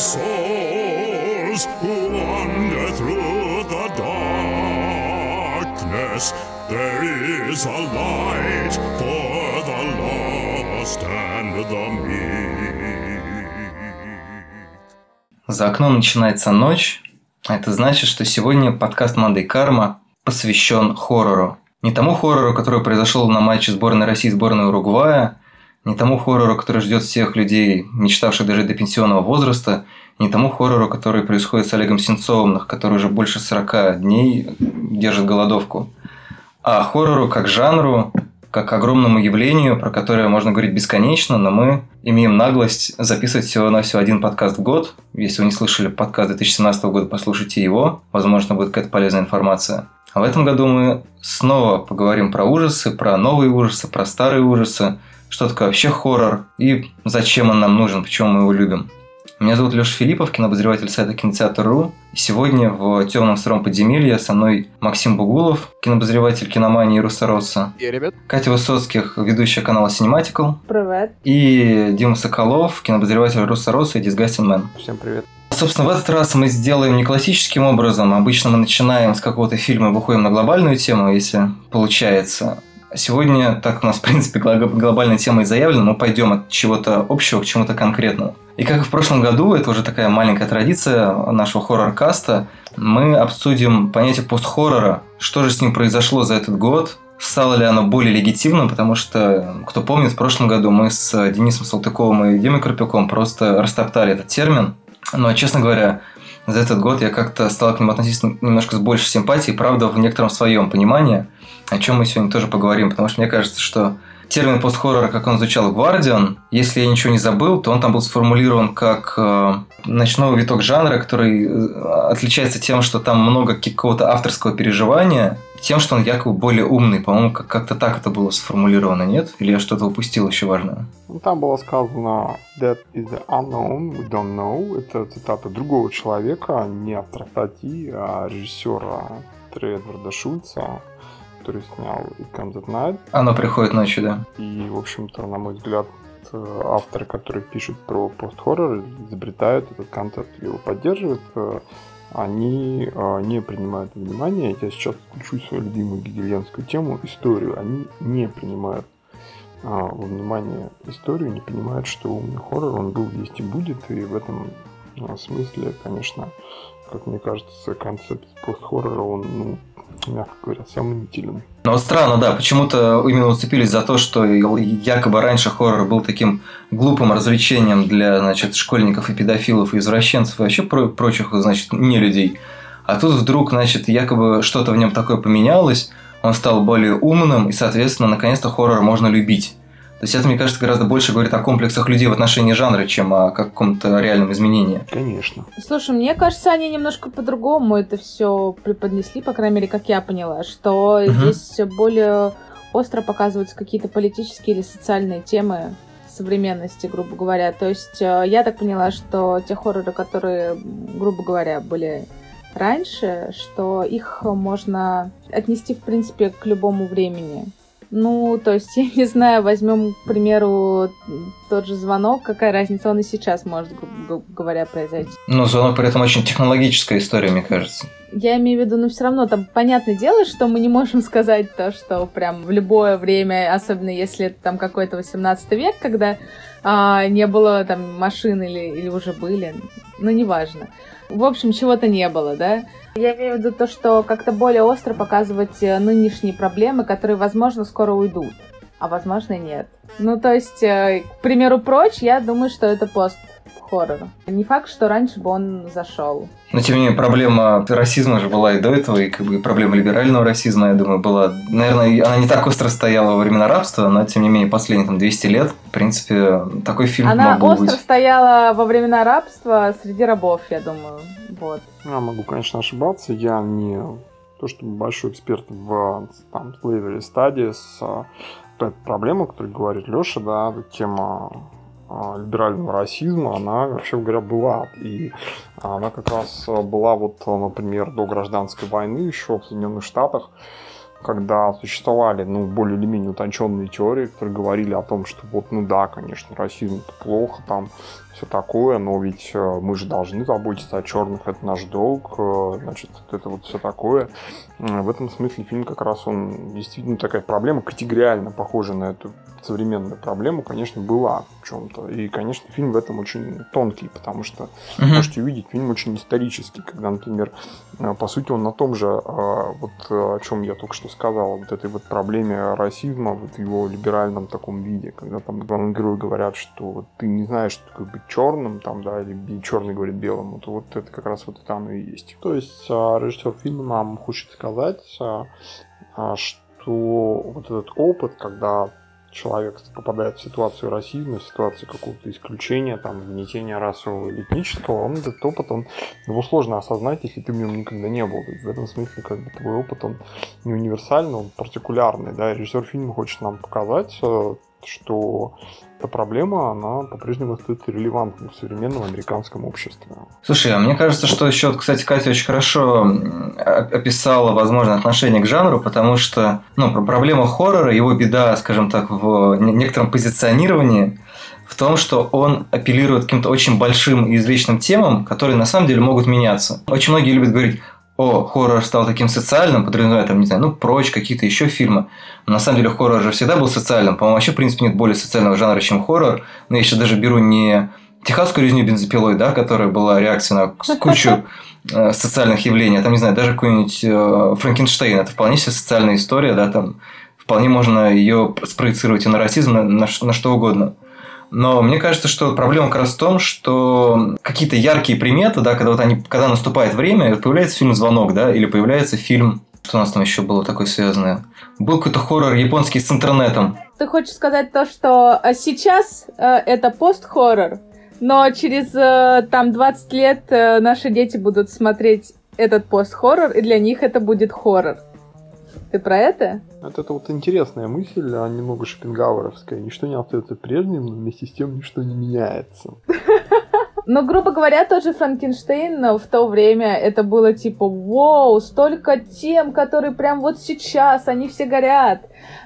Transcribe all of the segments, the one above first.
souls who wander through the darkness. There is a light for the lost and the meek. За окном начинается ночь, а это значит, что сегодня подкаст «Мандай Карма» посвящен хоррору. Не тому хоррору, который произошел на матче сборной России и сборной Уругвая, не тому хоррору, который ждет всех людей, мечтавших дожить до пенсионного возраста, не тому хоррору, который происходит с Олегом Сенцовым, который уже больше 40 дней держит голодовку, а хоррору как жанру, как огромному явлению, про которое можно говорить бесконечно, но мы имеем наглость записывать всего-навсего один подкаст в год. Если вы не слышали подкаст 2017 года, послушайте его. Возможно, будет какая-то полезная информация. А в этом году мы снова поговорим про ужасы, про новые ужасы, про старые ужасы, что такое вообще хоррор и зачем он нам нужен, почему мы его любим. Меня зовут Леша Филиппов, кинообозреватель сайта Кинотеатр.ру. Сегодня в темном сыром подземелье со мной Максим Бугулов, кинообозреватель киномании Руссороса. И, ребят, Катя Высоцких, ведущая канала Cinematical. Привет. И Дима Соколов, кинообозреватель Руссороса и Disgusting Man. всем привет. Собственно, в этот раз мы сделаем не классическим образом. Обычно мы начинаем с какого-то фильма и выходим на глобальную тему, если получается. Сегодня, так у нас, в принципе, гло- глобальная тема и заявлена, мы пойдем от чего-то общего к чему-то конкретному. И как в прошлом году, это уже такая маленькая традиция нашего хоррор-каста, мы обсудим понятие постхоррора, что же с ним произошло за этот год, стало ли оно более легитимным, потому что, кто помнит, в прошлом году мы с Денисом Салтыковым и Димой Карпюком просто растоптали этот термин. Но, честно говоря, за этот год я как-то стал к нему относиться немножко с большей симпатией, правда, в некотором своем понимании, о чем мы сегодня тоже поговорим, потому что мне кажется, что термин постхоррора, как он звучал в Guardian, если я ничего не забыл, то он там был сформулирован как э, ночной виток жанра, который э, отличается тем, что там много какого-то авторского переживания, тем, что он якобы более умный. По-моему, как- как-то так это было сформулировано, нет? Или я что-то упустил еще важное? Ну, там было сказано That is the unknown, we don't know. Это цитата другого человека, не автора статьи, а режиссера Трей Эдварда Шульца, который снял It Comes at Night. Оно приходит ночью, да. И, в общем-то, на мой взгляд, э, авторы, которые пишут про постхоррор, изобретают этот концепт, его поддерживают, э, они э, не принимают во внимание, я сейчас включу свою любимую гегельянскую тему, историю, они не принимают во внимание историю, не понимают, что умный хоррор, он был, есть и будет, и в этом смысле, конечно, как мне кажется, концепт постхоррора, он, ну, мягко говоря, сомнителен. Но странно, да, почему-то именно уцепились за то, что якобы раньше хоррор был таким глупым развлечением для, значит, школьников и педофилов и извращенцев и вообще про- прочих, значит, не людей. А тут вдруг, значит, якобы что-то в нем такое поменялось, он стал более умным, и, соответственно, наконец-то хоррор можно любить. То есть это, мне кажется, гораздо больше говорит о комплексах людей в отношении жанра, чем о каком-то реальном изменении. Конечно. Слушай, мне кажется, они немножко по-другому это все преподнесли, по крайней мере, как я поняла, что Мгм. здесь более остро показываются какие-то политические или социальные темы современности, грубо говоря. То есть э, я так поняла, что те хорроры, которые, грубо говоря, были раньше, что их можно отнести, в принципе, к любому времени. Ну, то есть, я не знаю, возьмем, к примеру, тот же звонок, какая разница, он и сейчас может, грубо говоря, произойти. Но звонок при этом очень технологическая история, мне кажется. Я имею в виду, ну все равно там понятное дело, что мы не можем сказать то, что прям в любое время, особенно если это там какой-то 18 век, когда а, не было там машин или, или уже были, ну неважно. В общем, чего-то не было, да? Я имею в виду то, что как-то более остро показывать э, нынешние проблемы, которые, возможно, скоро уйдут, а возможно, нет. Ну, то есть, э, к примеру, прочь, я думаю, что это пост хоррор. Не факт, что раньше бы он зашел. Но, тем не менее, проблема расизма же была и до этого, и как бы проблема либерального расизма, я думаю, была... Наверное, она не так остро стояла во времена рабства, но, тем не менее, последние там 200 лет, в принципе, такой фильм Она мог бы остро быть. стояла во времена рабства среди рабов, я думаю. Вот. Я могу, конечно, ошибаться. Я не то, чтобы большой эксперт в там, slavery studies. проблема, о которой говорит Леша, да, тема либерального расизма, она, вообще говоря, была. И она как раз была вот, например, до гражданской войны еще в Соединенных Штатах. когда существовали, ну, более или менее утонченные теории, которые говорили о том, что вот, ну да, конечно, расизм это плохо, там, все такое, но ведь э, мы же должны заботиться о черных, это наш долг, э, значит, это вот все такое. В этом смысле фильм как раз он действительно такая проблема, категориально похожа на эту современную проблему, конечно, была в чем-то. И, конечно, фильм в этом очень тонкий, потому что mm-hmm. можете увидеть, фильм очень исторический, когда, например, э, по сути, он на том же, вот о чем я только что сказал, вот этой вот проблеме расизма, вот в его либеральном таком виде, когда там главные герои говорят, что ты не знаешь, что такое быть черным, там, да, или черный говорит белому, то вот это как раз вот это оно и есть. То есть а, режиссер фильма нам хочет сказать, а, а, что вот этот опыт, когда человек попадает в ситуацию расизма, в ситуацию какого-то исключения, там, гнетения расового или этнического, он этот опыт, он, его сложно осознать, если ты в нем никогда не был. в этом смысле, как бы, твой опыт, он не универсальный, он партикулярный, да, режиссер фильма хочет нам показать, э, что эта проблема, она по-прежнему остается релевантной в современном американском обществе. Слушай, а мне кажется, что еще, кстати, Катя очень хорошо описала, возможно, отношение к жанру, потому что, ну, проблема хоррора, его беда, скажем так, в некотором позиционировании, в том, что он апеллирует к каким-то очень большим и извечным темам, которые на самом деле могут меняться. Очень многие любят говорить, о, хоррор стал таким социальным, подразумевая там, не знаю, ну, прочь, какие-то еще фильмы. Но на самом деле хоррор же всегда был социальным. По-моему, вообще, в принципе, нет более социального жанра, чем хоррор. Но я сейчас даже беру не техасскую резню бензопилой, да, которая была реакцией на кучу э, социальных явлений, а там, не знаю, даже какой-нибудь э, Франкенштейн, это вполне себе социальная история, да, там вполне можно ее спроецировать и на расизм, на, на, на что угодно. Но мне кажется, что проблема как раз в том, что какие-то яркие приметы, да, когда вот они, когда наступает время, появляется фильм «Звонок», да, или появляется фильм что у нас там еще было такое связанное? Был какой-то хоррор японский с интернетом. Ты хочешь сказать то, что э, сейчас э, это пост-хоррор, но через э, там 20 лет э, наши дети будут смотреть этот пост-хоррор, и для них это будет хоррор. Ты про это? Это, это вот интересная мысль, а немного шопенгауэровская. Ничто не остается прежним, но вместе с тем ничто не меняется. Но, грубо говоря, тот же Франкенштейн в то время это было типа, вау, столько тем, которые прям вот сейчас, они все горят.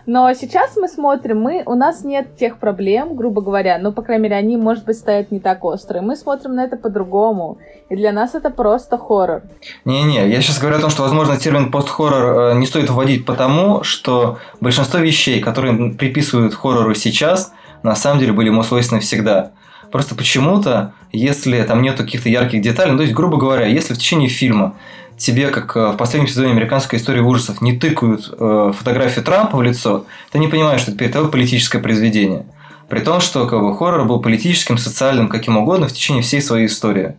Но сейчас мы смотрим, мы, у нас нет тех проблем, грубо говоря, ну, по крайней мере, они, может быть, стоят не так острые. Мы смотрим на это по-другому, и для нас это просто хоррор. Не-не, я сейчас говорю о том, что, возможно, термин пост-хоррор э, не стоит вводить потому, что большинство вещей, которые приписывают хоррору сейчас, на самом деле были ему свойственны всегда. Просто почему-то, если там нет каких-то ярких деталей, ну, то есть, грубо говоря, если в течение фильма тебе, как э, в последнем сезоне американской истории ужасов, не тыкают э, фотографию Трампа в лицо, ты не понимаешь, что это перед тобой политическое произведение. При том, что как бы, хоррор был политическим, социальным, каким угодно в течение всей своей истории.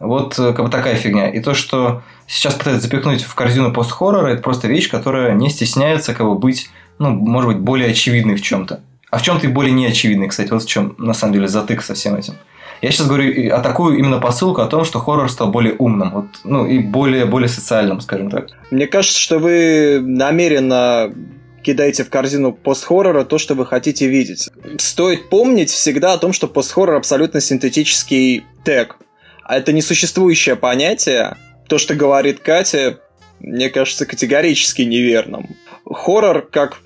Вот э, как бы такая фигня. И то, что сейчас пытаются запихнуть в корзину пост-хоррора, это просто вещь, которая не стесняется как бы быть, ну, может быть, более очевидной в чем-то. А в чем-то и более неочевидной, кстати, вот в чем на самом деле затык со всем этим. Я сейчас говорю, атакую именно посылку о том, что хоррор стал более умным, вот, ну и более, более социальным, скажем так. Мне кажется, что вы намеренно кидаете в корзину пост-хоррора то, что вы хотите видеть. Стоит помнить всегда о том, что пост-хоррор абсолютно синтетический тег. А это несуществующее понятие. То, что говорит Катя, мне кажется категорически неверным. Хоррор, как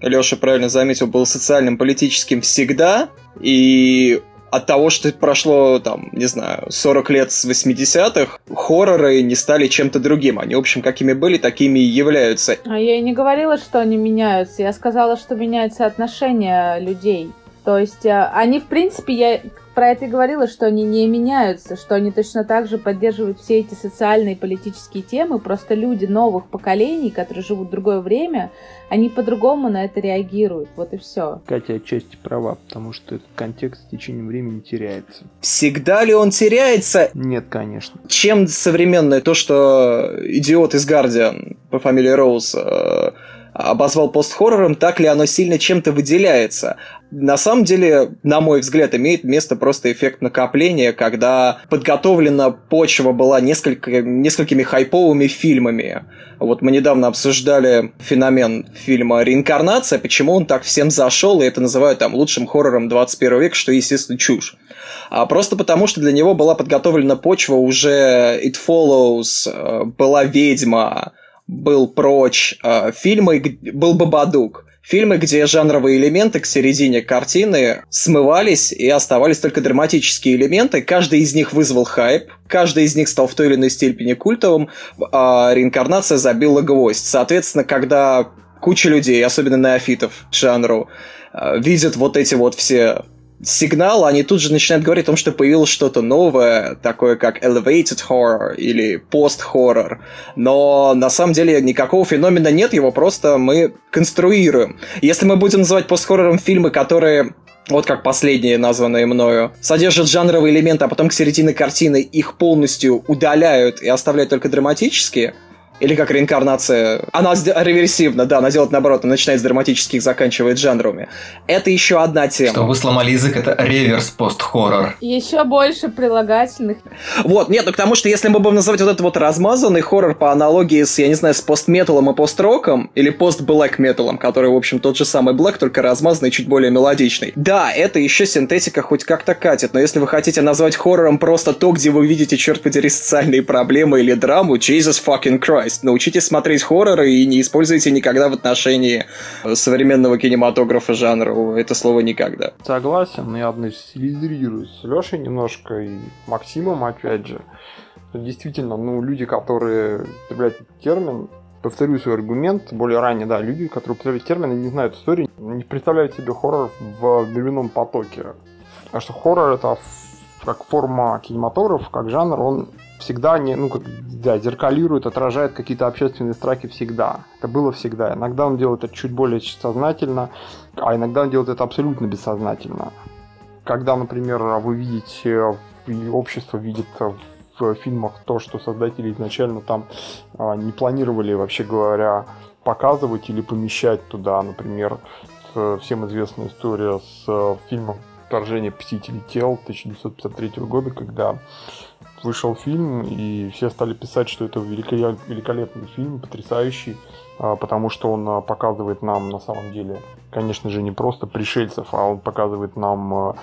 Леша правильно заметил, был социальным, политическим всегда, и от того, что прошло, там, не знаю, 40 лет с 80-х, хорроры не стали чем-то другим. Они, в общем, какими были, такими и являются. А я и не говорила, что они меняются. Я сказала, что меняются отношения людей. То есть э, они, в принципе, я про это и говорила, что они не меняются, что они точно так же поддерживают все эти социальные и политические темы, просто люди новых поколений, которые живут в другое время, они по-другому на это реагируют. Вот и все. Катя отчасти права, потому что этот контекст в течение времени теряется. Всегда ли он теряется? Нет, конечно. Чем современное то, что идиот из Гардиан по фамилии Роуз э, обозвал пост-хоррором, так ли оно сильно чем-то выделяется. На самом деле, на мой взгляд, имеет место просто эффект накопления, когда подготовлена почва была несколько, несколькими хайповыми фильмами. Вот мы недавно обсуждали феномен фильма «Реинкарнация», почему он так всем зашел, и это называют там лучшим хоррором 21 века, что, естественно, чушь. А просто потому, что для него была подготовлена почва уже «It Follows», э, была «Ведьма», был прочь, э, фильмы был Бабадук. Фильмы, где жанровые элементы к середине картины смывались и оставались только драматические элементы. Каждый из них вызвал хайп, каждый из них стал в той или иной степени культовым, а реинкарнация забила гвоздь. Соответственно, когда куча людей, особенно неофитов жанру, э, видят вот эти вот все сигнал, они тут же начинают говорить о том, что появилось что-то новое, такое как elevated horror или post-horror. Но на самом деле никакого феномена нет, его просто мы конструируем. Если мы будем называть пост-хоррором фильмы, которые вот как последние, названные мною, содержат жанровые элементы, а потом к середине картины их полностью удаляют и оставляют только драматические, или как реинкарнация. Она реверсивна, да, она делает наоборот, она начинает с драматических, заканчивает жанровыми. Это еще одна тема. Что вы сломали язык, это реверс пост-хоррор. Еще больше прилагательных. Вот, нет, ну потому что если мы будем называть вот этот вот размазанный хоррор по аналогии с, я не знаю, с пост-металом и пост-роком, или пост-блэк-металом, который, в общем, тот же самый блэк, только размазанный, чуть более мелодичный. Да, это еще синтетика хоть как-то катит, но если вы хотите назвать хоррором просто то, где вы видите, черт подери, социальные проблемы или драму, Jesus fucking Christ, Christ. Научитесь смотреть хорроры и не используйте никогда в отношении современного кинематографа жанра это слово никогда. Согласен, я одной с Лешей немножко и Максимом, опять же. Действительно, ну, люди, которые употребляют термин, повторю свой аргумент, более ранее, да, люди, которые употребляют термин и не знают истории, не представляют себе хоррор в временном потоке. Потому что хоррор это как форма кинематографа, как жанр, он всегда не, ну, как, да, зеркалирует, отражает какие-то общественные страхи всегда. Это было всегда. Иногда он делает это чуть более сознательно, а иногда он делает это абсолютно бессознательно. Когда, например, вы видите, общество видит в фильмах то, что создатели изначально там а, не планировали, вообще говоря, показывать или помещать туда, например, всем известная история с э, фильмом «Вторжение посетителей тел» 1953 года, когда вышел фильм, и все стали писать, что это великолепный фильм, потрясающий, а, потому что он а, показывает нам на самом деле, конечно же, не просто пришельцев, а он показывает нам а,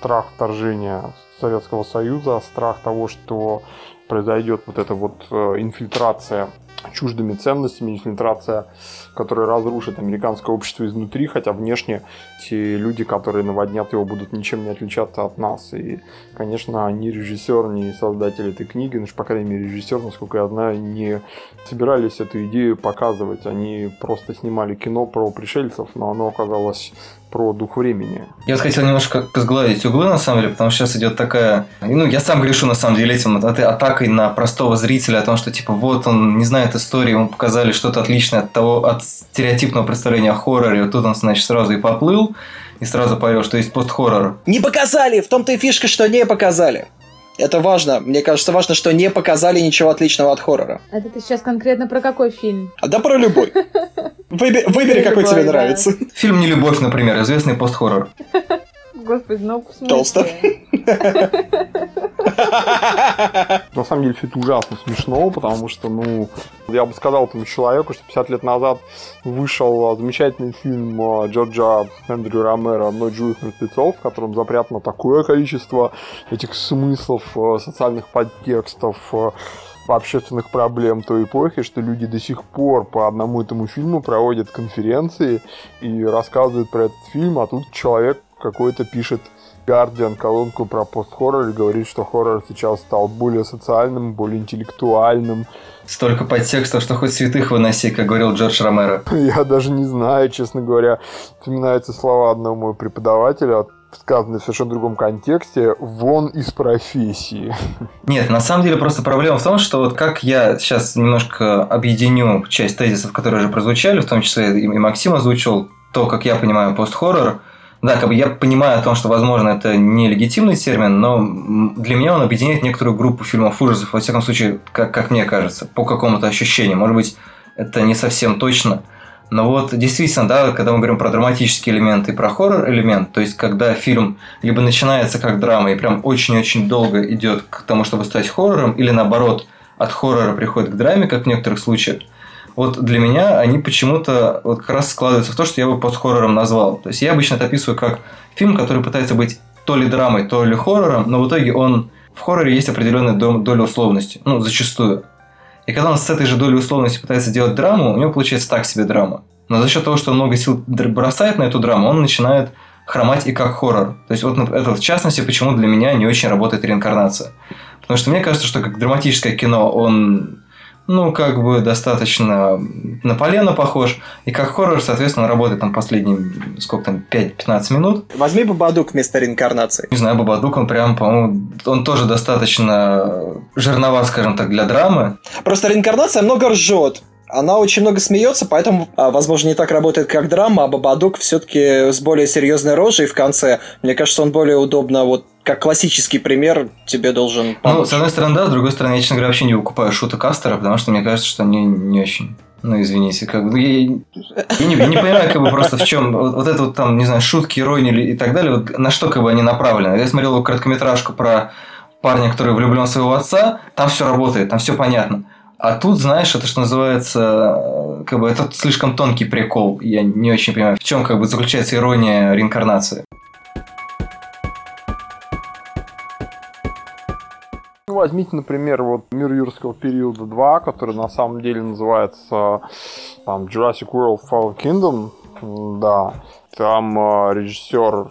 страх вторжения Советского Союза, страх того, что произойдет вот эта вот инфильтрация чуждыми ценностями, инфильтрация, которая разрушит американское общество изнутри, хотя внешне те люди, которые наводнят его, будут ничем не отличаться от нас. И, конечно, ни режиссер, ни создатель этой книги, ну, по крайней мере, режиссер, насколько я знаю, не собирались эту идею показывать. Они просто снимали кино про пришельцев, но оно оказалось про дух времени. Я хотел немножко сгладить углы, на самом деле, потому что сейчас идет такая... Ну, я сам грешу, на самом деле, этим атакой на простого зрителя о том, что, типа, вот он не знает истории, ему показали что-то отличное от того, от стереотипного представления о хорроре, вот тут он, значит, сразу и поплыл, и сразу поверил, что есть пост-хоррор. Не показали! В том-то и фишка, что не показали. Это важно. Мне кажется, важно, что не показали ничего отличного от хоррора. А это ты сейчас конкретно про какой фильм? А да про любой. Выбери, выбери какой тебе нравится. Фильм «Не любовь», например, известный пост-хоррор. Господи, ну в Толсто. На самом деле все это ужасно смешно, потому что, ну, я бы сказал этому человеку, что 50 лет назад вышел замечательный фильм э, Джорджа Эндрю Ромеро «Ночь живых мертвецов», в котором запрятано такое количество этих смыслов, э, социальных подтекстов, общественных проблем той эпохи, что люди до сих пор по одному этому фильму проводят конференции и рассказывают про этот фильм, а тут человек какой-то пишет Guardian колонку про пост-хоррор и говорит, что хоррор сейчас стал более социальным, более интеллектуальным. Столько подтекстов, что хоть святых выноси, как говорил Джордж Ромеро. Я даже не знаю, честно говоря. Вспоминаются слова одного моего преподавателя, сказанные в совершенно другом контексте, вон из профессии. Нет, на самом деле просто проблема в том, что вот как я сейчас немножко объединю часть тезисов, которые уже прозвучали, в том числе и Максим озвучил, то, как я понимаю пост-хоррор – да, как бы я понимаю о том, что, возможно, это не легитимный термин, но для меня он объединяет некоторую группу фильмов ужасов, во всяком случае, как, как мне кажется, по какому-то ощущению. Может быть, это не совсем точно. Но вот действительно, да, когда мы говорим про драматический элемент и про хоррор элемент, то есть когда фильм либо начинается как драма и прям очень-очень долго идет к тому, чтобы стать хоррором, или наоборот, от хоррора приходит к драме, как в некоторых случаях, вот для меня они почему-то вот как раз складываются в то, что я бы пост-хоррором назвал. То есть я обычно это описываю как фильм, который пытается быть то ли драмой, то ли хоррором, но в итоге он в хорроре есть определенная доля условности, ну, зачастую. И когда он с этой же долей условности пытается делать драму, у него получается так себе драма. Но за счет того, что он много сил бросает на эту драму, он начинает хромать и как хоррор. То есть вот это в частности, почему для меня не очень работает реинкарнация. Потому что мне кажется, что как драматическое кино он ну, как бы достаточно на полено похож. И как хоррор, соответственно, работает там последние, сколько там, 5-15 минут. Возьми Бабадук вместо реинкарнации. Не знаю, Бабадук, он прям, по-моему, он тоже достаточно жирноват, скажем так, для драмы. Просто реинкарнация много ржет. Она очень много смеется, поэтому, а, возможно, не так работает, как драма, а Бабадук все-таки с более серьезной рожей в конце. Мне кажется, он более удобно вот как классический пример тебе должен помочь. Ну, с одной стороны, да, с другой стороны, я, честно говоря, вообще не выкупаю шуток Кастера, потому что мне кажется, что они не очень. Ну, извините, как бы я, я, не, я не понимаю, как бы просто в чем вот, вот это вот там, не знаю, шутки, иронии и так далее, вот на что как бы они направлены. Я смотрел короткометражку про парня, который влюблен в своего отца, там все работает, там все понятно. А тут, знаешь, это что называется, как бы это слишком тонкий прикол. Я не очень понимаю, в чем как бы заключается ирония реинкарнации. Ну, возьмите, например, вот «Мир юрского периода 2», который на самом деле называется там, Jurassic World Fallen Kingdom. Да, там э, режиссер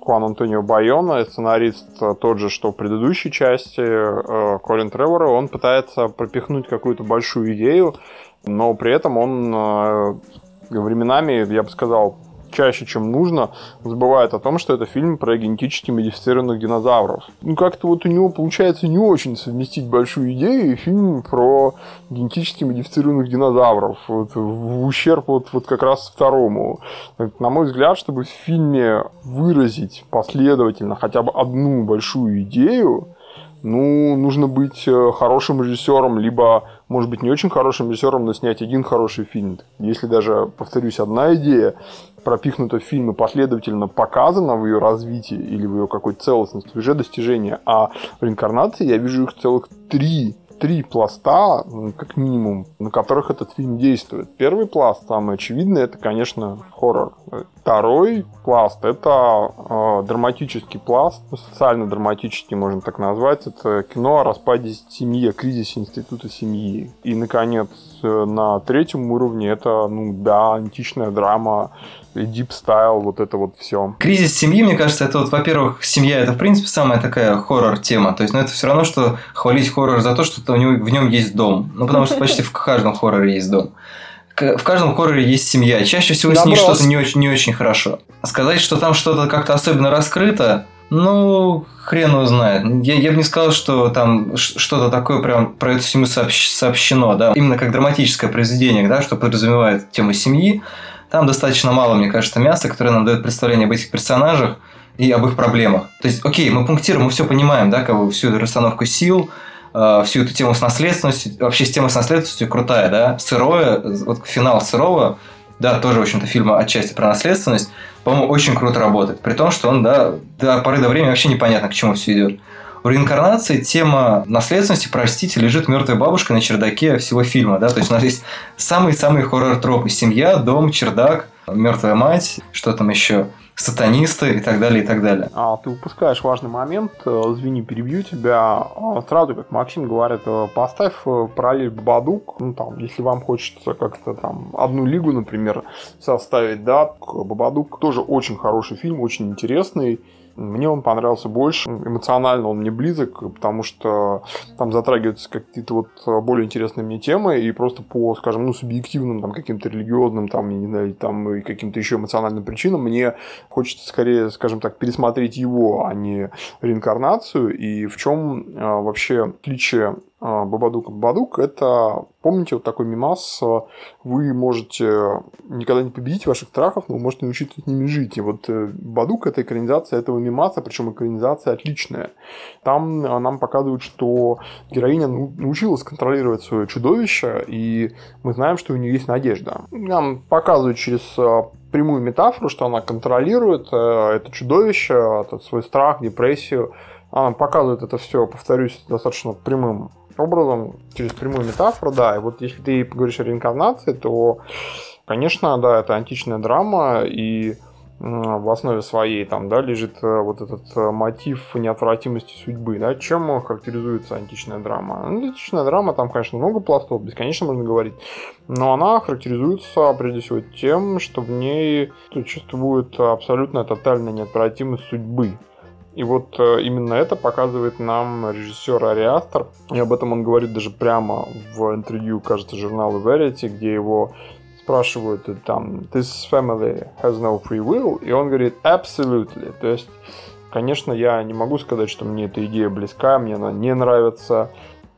Хуан Антонио Байона, сценарист э, тот же, что в предыдущей части, э, Колин Тревора, он пытается пропихнуть какую-то большую идею, но при этом он э, временами, я бы сказал, чаще, чем нужно, забывает о том, что это фильм про генетически модифицированных динозавров. Ну, как-то вот у него получается не очень совместить большую идею и фильм про генетически модифицированных динозавров. Вот, в ущерб вот, вот как раз второму. На мой взгляд, чтобы в фильме выразить последовательно хотя бы одну большую идею, ну, нужно быть э, хорошим режиссером, либо, может быть, не очень хорошим режиссером, но снять один хороший фильм. Если даже, повторюсь, одна идея пропихнута в фильм и последовательно показана в ее развитии или в ее какой-то целостности, уже достижение. А в реинкарнации я вижу их целых три три пласта, как минимум, на которых этот фильм действует. Первый пласт, самый очевидный, это, конечно, хоррор. Второй пласт – это э, драматический пласт, ну, социально-драматический, можно так назвать. Это кино о распаде семьи, о кризисе института семьи. И, наконец, на третьем уровне это, ну да, античная драма deep style, вот это вот все. Кризис семьи, мне кажется, это вот, во-первых, семья это, в принципе, самая такая хоррор-тема. То есть, ну, это все равно, что хвалить хоррор за то, что у него, в нем есть дом. Ну, потому что почти в каждом хорроре есть дом. В каждом хорроре есть семья. Чаще всего с ней что-то не очень, не очень хорошо. Сказать, что там что-то как-то особенно раскрыто, ну, хрен его знает. Я, я бы не сказал, что там что-то такое прям про эту семью сообщ, сообщено, да. Именно как драматическое произведение, да, что подразумевает тему семьи. Там достаточно мало, мне кажется, мяса, которое нам дает представление об этих персонажах и об их проблемах. То есть, окей, мы пунктируем, мы все понимаем, да, как бы всю эту расстановку сил, э, всю эту тему с наследственностью, вообще с темой с наследственностью крутая, да, сырое, вот финал сырого, да, тоже, в общем-то, фильм отчасти про наследственность, по-моему, очень круто работает, при том, что он, да, до поры до времени вообще непонятно, к чему все идет. У реинкарнации тема наследственности, простите, лежит мертвая бабушка на чердаке всего фильма. Да? То есть у нас есть самые-самые хоррор-тропы. Семья, дом, чердак, мертвая мать, что там еще, сатанисты и так далее, и так далее. А, ты упускаешь важный момент, э, извини, перебью тебя. А, сразу, как Максим говорит, э, поставь э, параллель Бабадук, ну там, если вам хочется как-то там одну лигу, например, составить, да, Бабадук тоже очень хороший фильм, очень интересный, мне он понравился больше, эмоционально он мне близок, потому что там затрагиваются какие-то вот э, более интересные мне темы, и просто по, скажем, ну, субъективным, там, каким-то религиозным, там, не знаю, там, и каким-то еще эмоциональным причинам. Мне хочется скорее, скажем так, пересмотреть его, а не реинкарнацию, и в чем э, вообще отличие а, Бабадук это, помните, вот такой мимас, а, вы можете никогда не победить ваших страхов, но вы можете научиться с ними жить. И вот э, Бабадук – это экранизация этого мимаса, причем экранизация отличная. Там а, нам показывают, что героиня научилась контролировать свое чудовище, и мы знаем, что у нее есть надежда. Нам показывают через прямую метафору, что она контролирует э, это чудовище, этот свой страх, депрессию, она показывает это все, повторюсь, достаточно прямым образом, через прямую метафору, да. И вот если ты говоришь о реинкарнации, то, конечно, да, это античная драма, и в основе своей там, да, лежит э, вот этот э, мотив неотвратимости судьбы, да, чем характеризуется античная драма? Ну, античная драма, там, конечно, много пластов, бесконечно можно говорить, но она характеризуется прежде всего тем, что в ней существует абсолютно тотальная неотвратимость судьбы. И вот э, именно это показывает нам режиссер Ариастер. И об этом он говорит даже прямо в интервью, кажется, журналу Verity, где его спрашивают там, this family has no free will, и он говорит, absolutely. То есть, конечно, я не могу сказать, что мне эта идея близка, мне она не нравится,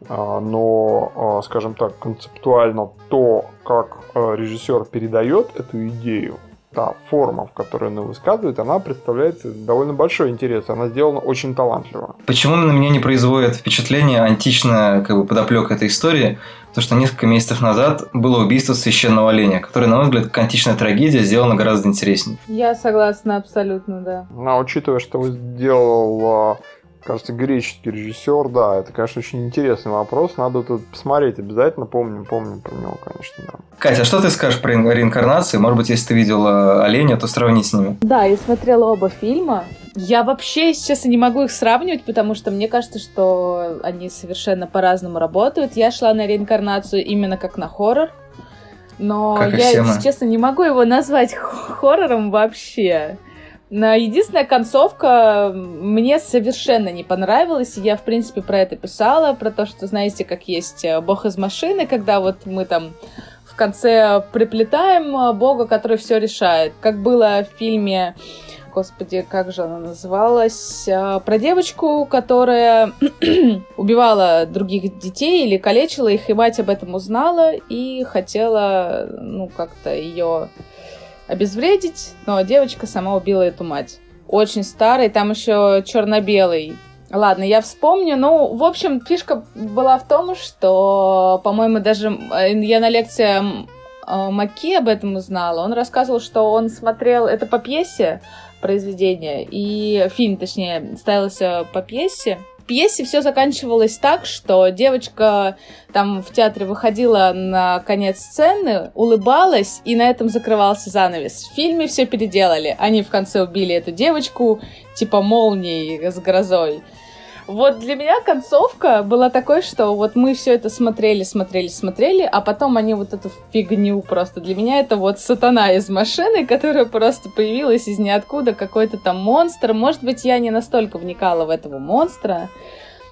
а, но, а, скажем так, концептуально то, как а, режиссер передает эту идею, та форма, в которой она высказывает, она представляет довольно большой интерес. Она сделана очень талантливо. Почему на меня не производит впечатление античная как бы, подоплека этой истории? То, что несколько месяцев назад было убийство священного оленя, которое, на мой взгляд, как античная трагедия, сделано гораздо интереснее. Я согласна абсолютно, да. Но учитывая, что вы сделал кажется, греческий режиссер, да, это, конечно, очень интересный вопрос, надо тут посмотреть обязательно, помним, помним про него, конечно, да. Катя, а что ты скажешь про реинкарнации? Может быть, если ты видела оленя, то сравни с ними. Да, я смотрела оба фильма. Я вообще, если честно, не могу их сравнивать, потому что мне кажется, что они совершенно по-разному работают. Я шла на реинкарнацию именно как на хоррор. Но как я, если честно, не могу его назвать хоррором вообще. Единственная концовка мне совершенно не понравилась. Я, в принципе, про это писала, про то, что, знаете, как есть э, бог из машины, когда вот мы там в конце приплетаем э, бога, который все решает. Как было в фильме господи, как же она называлась, э, про девочку, которая убивала других детей или калечила их, и мать об этом узнала и хотела, ну, как-то ее обезвредить, но девочка сама убила эту мать. Очень старый, там еще черно-белый. Ладно, я вспомню. Ну, в общем, фишка была в том, что, по-моему, даже я на лекции э, Маки об этом узнала. Он рассказывал, что он смотрел это по пьесе произведение, и фильм, точнее, ставился по пьесе пьесе все заканчивалось так, что девочка там в театре выходила на конец сцены, улыбалась, и на этом закрывался занавес. В фильме все переделали. Они в конце убили эту девочку, типа молнией с грозой. Вот для меня концовка была такой, что вот мы все это смотрели, смотрели, смотрели, а потом они вот эту фигню просто. Для меня это вот сатана из машины, которая просто появилась из ниоткуда, какой-то там монстр. Может быть, я не настолько вникала в этого монстра,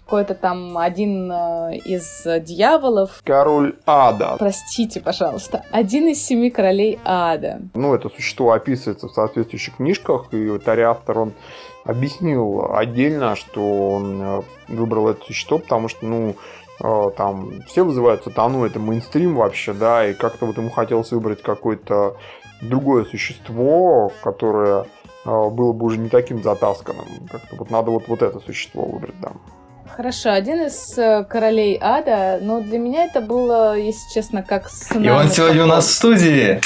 какой-то там один э, из дьяволов. Король ада. Простите, пожалуйста. Один из семи королей ада. Ну, это существо описывается в соответствующих книжках, и вот автор, он объяснил отдельно, что он э, выбрал это существо, потому что, ну, э, там все вызывают сатану, это мейнстрим вообще, да, и как-то вот ему хотелось выбрать какое-то другое существо, которое э, было бы уже не таким затасканным. Как-то вот надо вот, вот это существо выбрать, да. Хорошо, один из королей ада, но для меня это было, если честно, как сценарий. И он сегодня у нас в студии.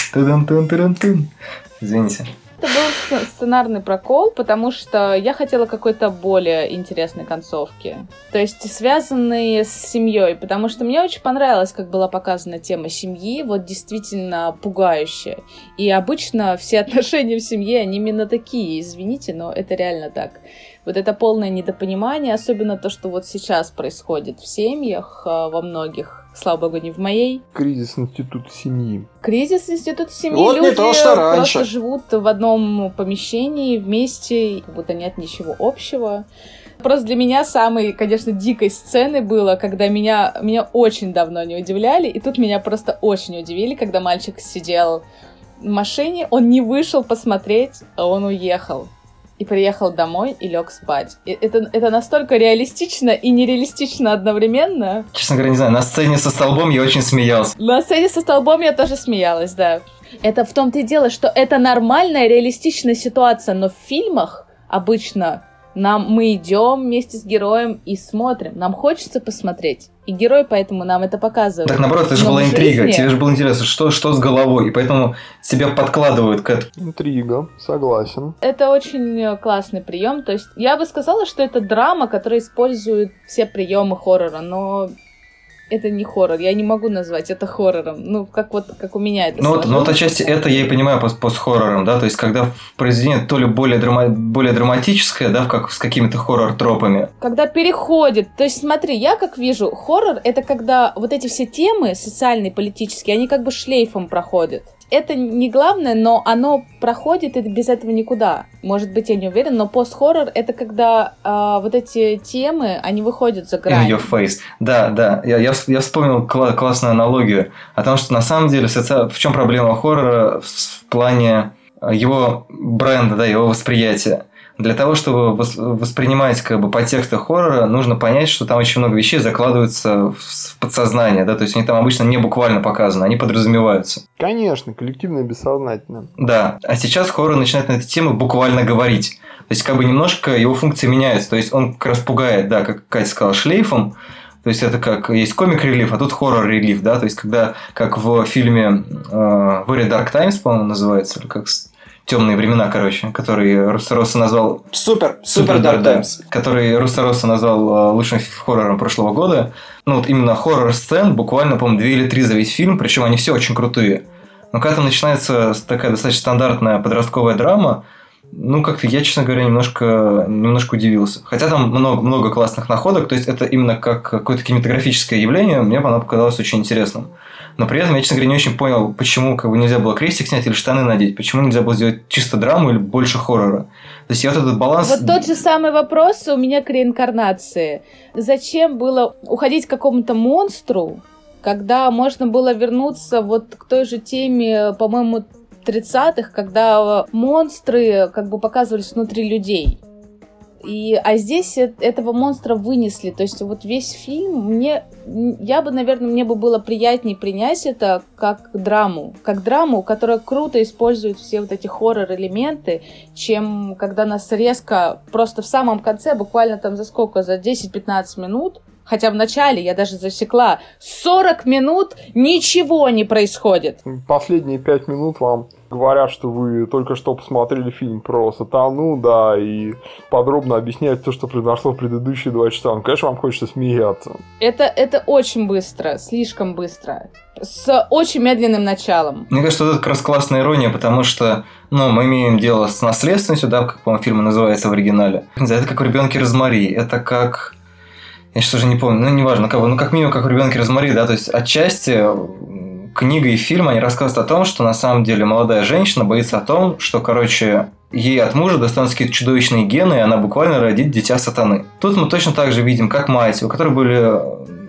Извините это был сценарный прокол, потому что я хотела какой-то более интересной концовки. То есть связанные с семьей, потому что мне очень понравилось, как была показана тема семьи, вот действительно пугающая. И обычно все отношения в семье, они именно такие, извините, но это реально так. Вот это полное недопонимание, особенно то, что вот сейчас происходит в семьях а, во многих, слава богу, не в моей. Кризис института семьи. Кризис института семьи. Вот Люди не то, что раньше. просто живут в одном помещении вместе, как будто нет ничего общего. Просто для меня самой, конечно, дикой сцены было, когда меня, меня очень давно не удивляли, и тут меня просто очень удивили, когда мальчик сидел в машине, он не вышел посмотреть, а он уехал и приехал домой и лег спать. И это, это настолько реалистично и нереалистично одновременно. Честно говоря, не знаю, на сцене со столбом я очень смеялся. На сцене со столбом я тоже смеялась, да. Это в том-то и дело, что это нормальная реалистичная ситуация, но в фильмах обычно нам мы идем вместе с героем и смотрим. Нам хочется посмотреть. И герой поэтому нам это показывает. Так наоборот, это же была интрига. Тебе же было интересно, что, что с головой. И поэтому тебя подкладывают к этому. Интрига, согласен. Это очень э, классный прием. То есть я бы сказала, что это драма, которая использует все приемы хоррора, но это не хоррор. Я не могу назвать это хоррором. Ну, как вот, как у меня это Ну вот, ну вот отчасти это я и понимаю пост постхоррором, да, то есть когда произведение то ли более, драма более драматическое, да, как с какими-то хоррор-тропами. Когда переходит, то есть смотри, я как вижу, хоррор это когда вот эти все темы социальные, политические, они как бы шлейфом проходят это не главное, но оно проходит, и без этого никуда. Может быть, я не уверен, но пост-хоррор — это когда э, вот эти темы, они выходят за грань. In your face. Да, да. Я, я, я вспомнил кла- классную аналогию о том, что на самом деле соци... в чем проблема хоррора в, в плане его бренда, да, его восприятия для того, чтобы воспринимать как бы подтексты хоррора, нужно понять, что там очень много вещей закладываются в подсознание, да, то есть они там обычно не буквально показаны, они подразумеваются. Конечно, коллективно и бессознательно. Да, а сейчас хоррор начинает на эти темы буквально говорить. То есть, как бы немножко его функции меняются. То есть, он как раз пугает, да, как Катя сказала, шлейфом, то есть это как есть комик-релиф, а тут хоррор-релиф, да, то есть когда, как в фильме э, Very Dark Times, по-моему, называется, или как темные времена, короче, который Руссороса назвал... Супер, супер Dark Times. Который Руссороса назвал э, лучшим хоррором прошлого года. Ну, вот именно хоррор-сцен, буквально, по-моему, две или три за весь фильм, причем они все очень крутые. Но когда там начинается такая достаточно стандартная подростковая драма, ну, как-то я, честно говоря, немножко, немножко удивился. Хотя там много, много классных находок, то есть это именно как какое-то кинематографическое явление, мне оно показалось очень интересным. Но при этом я, честно говоря, не очень понял, почему как бы нельзя было крестик снять или штаны надеть, почему нельзя было сделать чисто драму или больше хоррора. То есть я вот этот баланс... Вот тот же самый вопрос у меня к реинкарнации. Зачем было уходить к какому-то монстру, когда можно было вернуться вот к той же теме, по-моему, 30-х, когда монстры как бы показывались внутри людей. И, а здесь этого монстра вынесли. То есть вот весь фильм мне... Я бы, наверное, мне бы было приятнее принять это как драму. Как драму, которая круто использует все вот эти хоррор-элементы, чем когда нас резко просто в самом конце, буквально там за сколько? За 10-15 минут Хотя в начале я даже засекла, 40 минут ничего не происходит. Последние 5 минут вам говорят, что вы только что посмотрели фильм про сатану, да, и подробно объясняют то, что произошло в предыдущие два часа. Ну, конечно, вам хочется смеяться. Это, это очень быстро, слишком быстро. С очень медленным началом. Мне кажется, это как раз классная ирония, потому что ну, мы имеем дело с наследственностью, да, как, по-моему, фильм называется в оригинале. Это как в ребенке Розмари. Это как я сейчас уже не помню, ну, неважно, как, ну, как минимум, как в «Ребенке Розмари», да, то есть отчасти книга и фильм, они рассказывают о том, что на самом деле молодая женщина боится о том, что, короче, ей от мужа достанутся какие-то чудовищные гены, и она буквально родит дитя сатаны. Тут мы точно так же видим, как мать, у которой были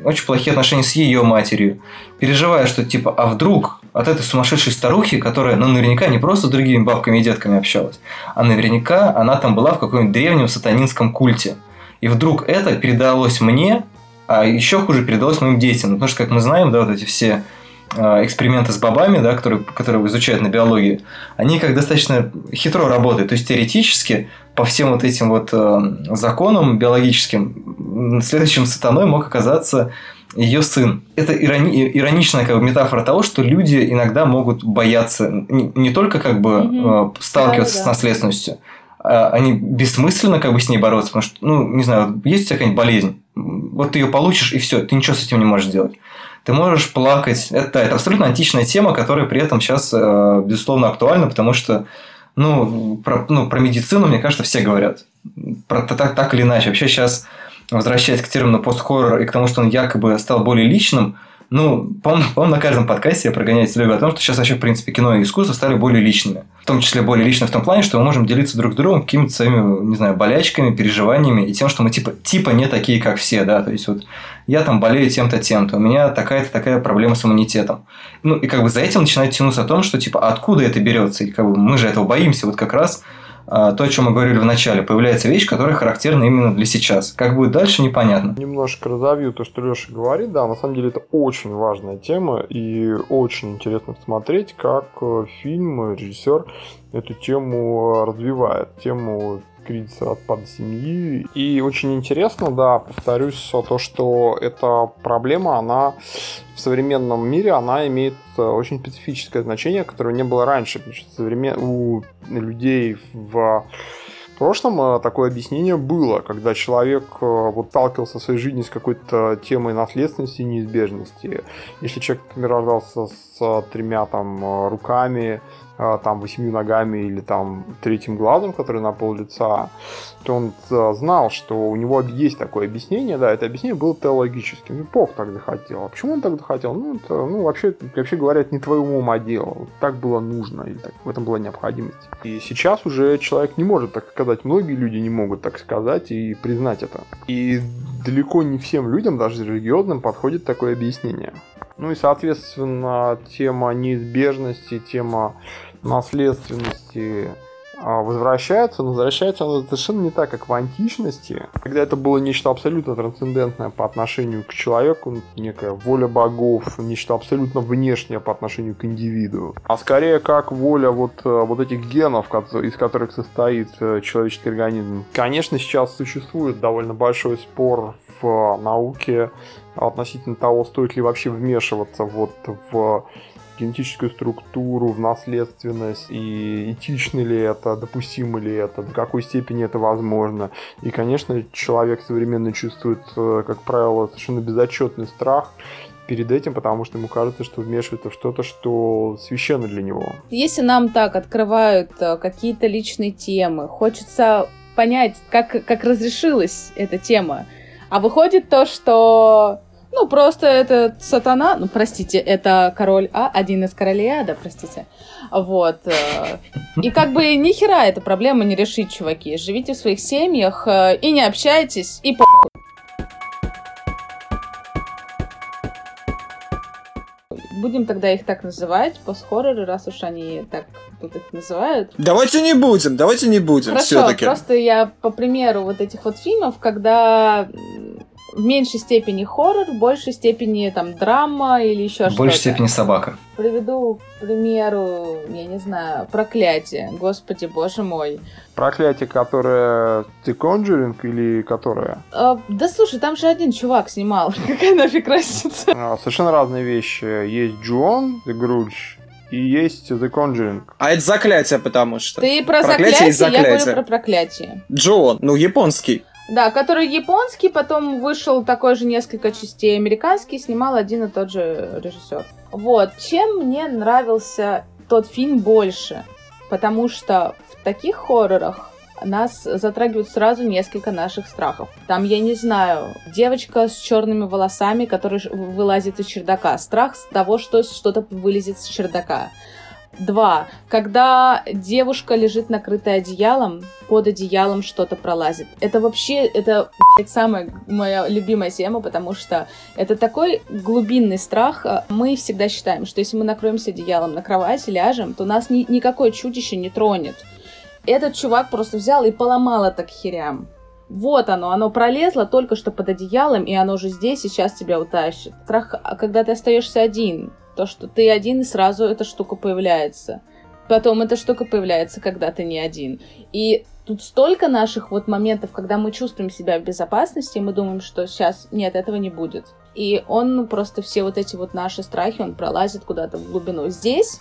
очень плохие отношения с ее матерью, переживая, что типа, а вдруг от этой сумасшедшей старухи, которая, ну, наверняка не просто с другими бабками и детками общалась, а наверняка она там была в каком-нибудь древнем сатанинском культе – и вдруг это передалось мне, а еще хуже передалось моим детям. Ну, потому что, как мы знаем, да, вот эти все а, эксперименты с бобами, да, которые, которые изучают на биологии, они как достаточно хитро работают. То есть теоретически по всем вот этим вот э, законам биологическим следующим сатаной мог оказаться ее сын. Это ирони- ироничная как бы, метафора того, что люди иногда могут бояться не, не только как бы mm-hmm. сталкиваться да, с наследственностью, они бессмысленно как бы с ней бороться, потому что, ну, не знаю, есть у тебя какая-нибудь болезнь, вот ты ее получишь, и все, ты ничего с этим не можешь сделать. Ты можешь плакать. Это, это абсолютно античная тема, которая при этом сейчас, э, безусловно, актуальна, потому что ну про, ну, про медицину, мне кажется, все говорят. Про, так, так или иначе. Вообще сейчас, возвращаясь к термину постхоррор и к тому, что он якобы стал более личным, ну, по-моему, на каждом подкасте я прогоняю телегу о том, что сейчас вообще, в принципе, кино и искусство стали более личными. В том числе более лично в том плане, что мы можем делиться друг с другом какими-то своими, не знаю, болячками, переживаниями и тем, что мы типа, типа не такие, как все, да, то есть вот я там болею тем-то, тем-то, у меня такая-то такая проблема с иммунитетом. Ну, и как бы за этим начинает тянуться о том, что типа, а откуда это берется? И как бы мы же этого боимся, вот как раз то, о чем мы говорили в начале, появляется вещь, которая характерна именно для сейчас. Как будет дальше, непонятно. Немножко разовью то, что Леша говорит. Да, на самом деле это очень важная тема и очень интересно посмотреть, как э, фильм, режиссер эту тему развивает. Тему кризиса отпада семьи. И очень интересно, да, повторюсь, то, что эта проблема, она в современном мире, она имеет э, очень специфическое значение, которого не было раньше. Значит, современ... У людей в прошлом э, такое объяснение было, когда человек э, вот сталкивался в своей жизни с какой-то темой наследственности и неизбежности. Если человек, например, рождался с тремя там руками, там восьми ногами или там третьим глазом, который на пол лица, то он а, знал, что у него есть такое объяснение, да, это объяснение было теологическим. Ну, Бог так захотел. А почему он так захотел? Ну, это, ну, вообще, вообще говоря, не твоему ума дело. Так было нужно, или так, в этом была необходимость. И сейчас уже человек не может так сказать. Многие люди не могут так сказать и признать это. И далеко не всем людям, даже религиозным, подходит такое объяснение. Ну и, соответственно, тема неизбежности, тема наследственности а, возвращается, но возвращается она совершенно не так, как в античности, когда это было нечто абсолютно трансцендентное по отношению к человеку, некая воля богов, нечто абсолютно внешнее по отношению к индивиду, а скорее как воля вот, э, вот этих генов, из которых состоит э, человеческий организм. Конечно, сейчас существует довольно большой спор в науке относительно того, стоит ли вообще вмешиваться вот в генетическую структуру, в наследственность, и этично ли это, допустимо ли это, до какой степени это возможно. И, конечно, человек современно чувствует, э, как правило, совершенно безотчетный страх перед этим, потому что ему кажется, что вмешивается в что-то, что священно для него. Если нам так открывают э, какие-то личные темы, хочется понять, как, как разрешилась эта тема, а выходит то, что ну, просто это сатана, ну, простите, это король А, один из королей Ада, простите. Вот. Э, и как бы ни хера эта проблема не решить, чуваки. Живите в своих семьях э, и не общайтесь, и похуй. Будем тогда их так называть, пост-хорроры, раз уж они так тут их называют. Давайте не будем, давайте не будем Хорошо, все-таки. просто я по примеру вот этих вот фильмов, когда в меньшей степени хоррор, в большей степени там драма или еще что-то. В большей степени собака. Приведу, к примеру, я не знаю, проклятие. Господи, боже мой. Проклятие, которое The Conjuring или которое? А, да слушай, там же один чувак снимал. Какая нафиг разница? А, совершенно разные вещи. Есть Джон, The Grudge, и есть The Conjuring. А это заклятие, потому что. Ты про проклятие, заклятие, я говорю про проклятие. Джон, ну японский. Да, который японский, потом вышел такой же несколько частей американский, снимал один и тот же режиссер. Вот, чем мне нравился тот фильм больше? Потому что в таких хоррорах нас затрагивают сразу несколько наших страхов. Там, я не знаю, девочка с черными волосами, которая вылазит из чердака. Страх с того, что что-то вылезет с чердака. Два. Когда девушка лежит накрытая одеялом, под одеялом что-то пролазит. Это вообще, это блядь, самая моя любимая тема, потому что это такой глубинный страх. Мы всегда считаем, что если мы накроемся одеялом на кровати, ляжем, то нас ни, никакое чудище не тронет. Этот чувак просто взял и поломал это к херям. Вот оно, оно пролезло только что под одеялом, и оно уже здесь, и сейчас тебя утащит. Страх, а когда ты остаешься один, то, что ты один, и сразу эта штука появляется. Потом эта штука появляется, когда ты не один. И тут столько наших вот моментов, когда мы чувствуем себя в безопасности, и мы думаем, что сейчас нет, этого не будет. И он просто все вот эти вот наши страхи, он пролазит куда-то в глубину. Здесь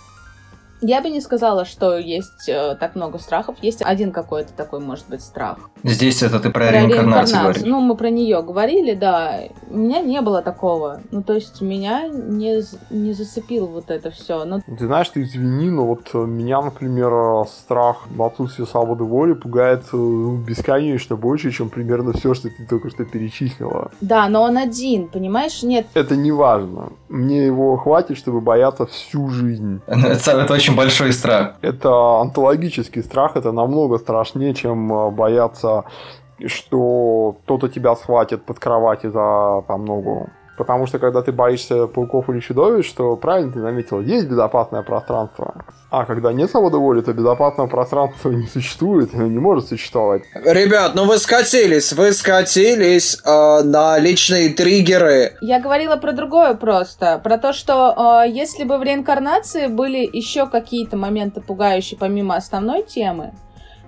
я бы не сказала, что есть э, так много страхов. Есть один какой-то такой, может быть, страх. Здесь это ты про, про реинкарнацию, реинкарнацию говоришь? Ну, мы про нее говорили, да. У меня не было такого. Ну, то есть меня не, не зацепило вот это все. Но... Ты знаешь, ты извини, но вот э, меня, например, э, страх в отсутствии свободы воли пугает ну, бесконечно больше, чем примерно все, что ты только что перечислила. Да, но он один, понимаешь? Нет. Это не важно. Мне его хватит, чтобы бояться всю жизнь. Это, это очень очень большой страх. Это антологический страх, это намного страшнее, чем э, бояться, что кто-то тебя схватит под кровати за там ногу. Потому что когда ты боишься пауков или чудовищ, что правильно ты заметил, есть безопасное пространство. А когда нет свободы воли, то безопасного пространства не существует, не может существовать. Ребят, ну вы скатились, вы скатились э, на личные триггеры. Я говорила про другое просто, про то, что э, если бы в реинкарнации были еще какие-то моменты пугающие помимо основной темы,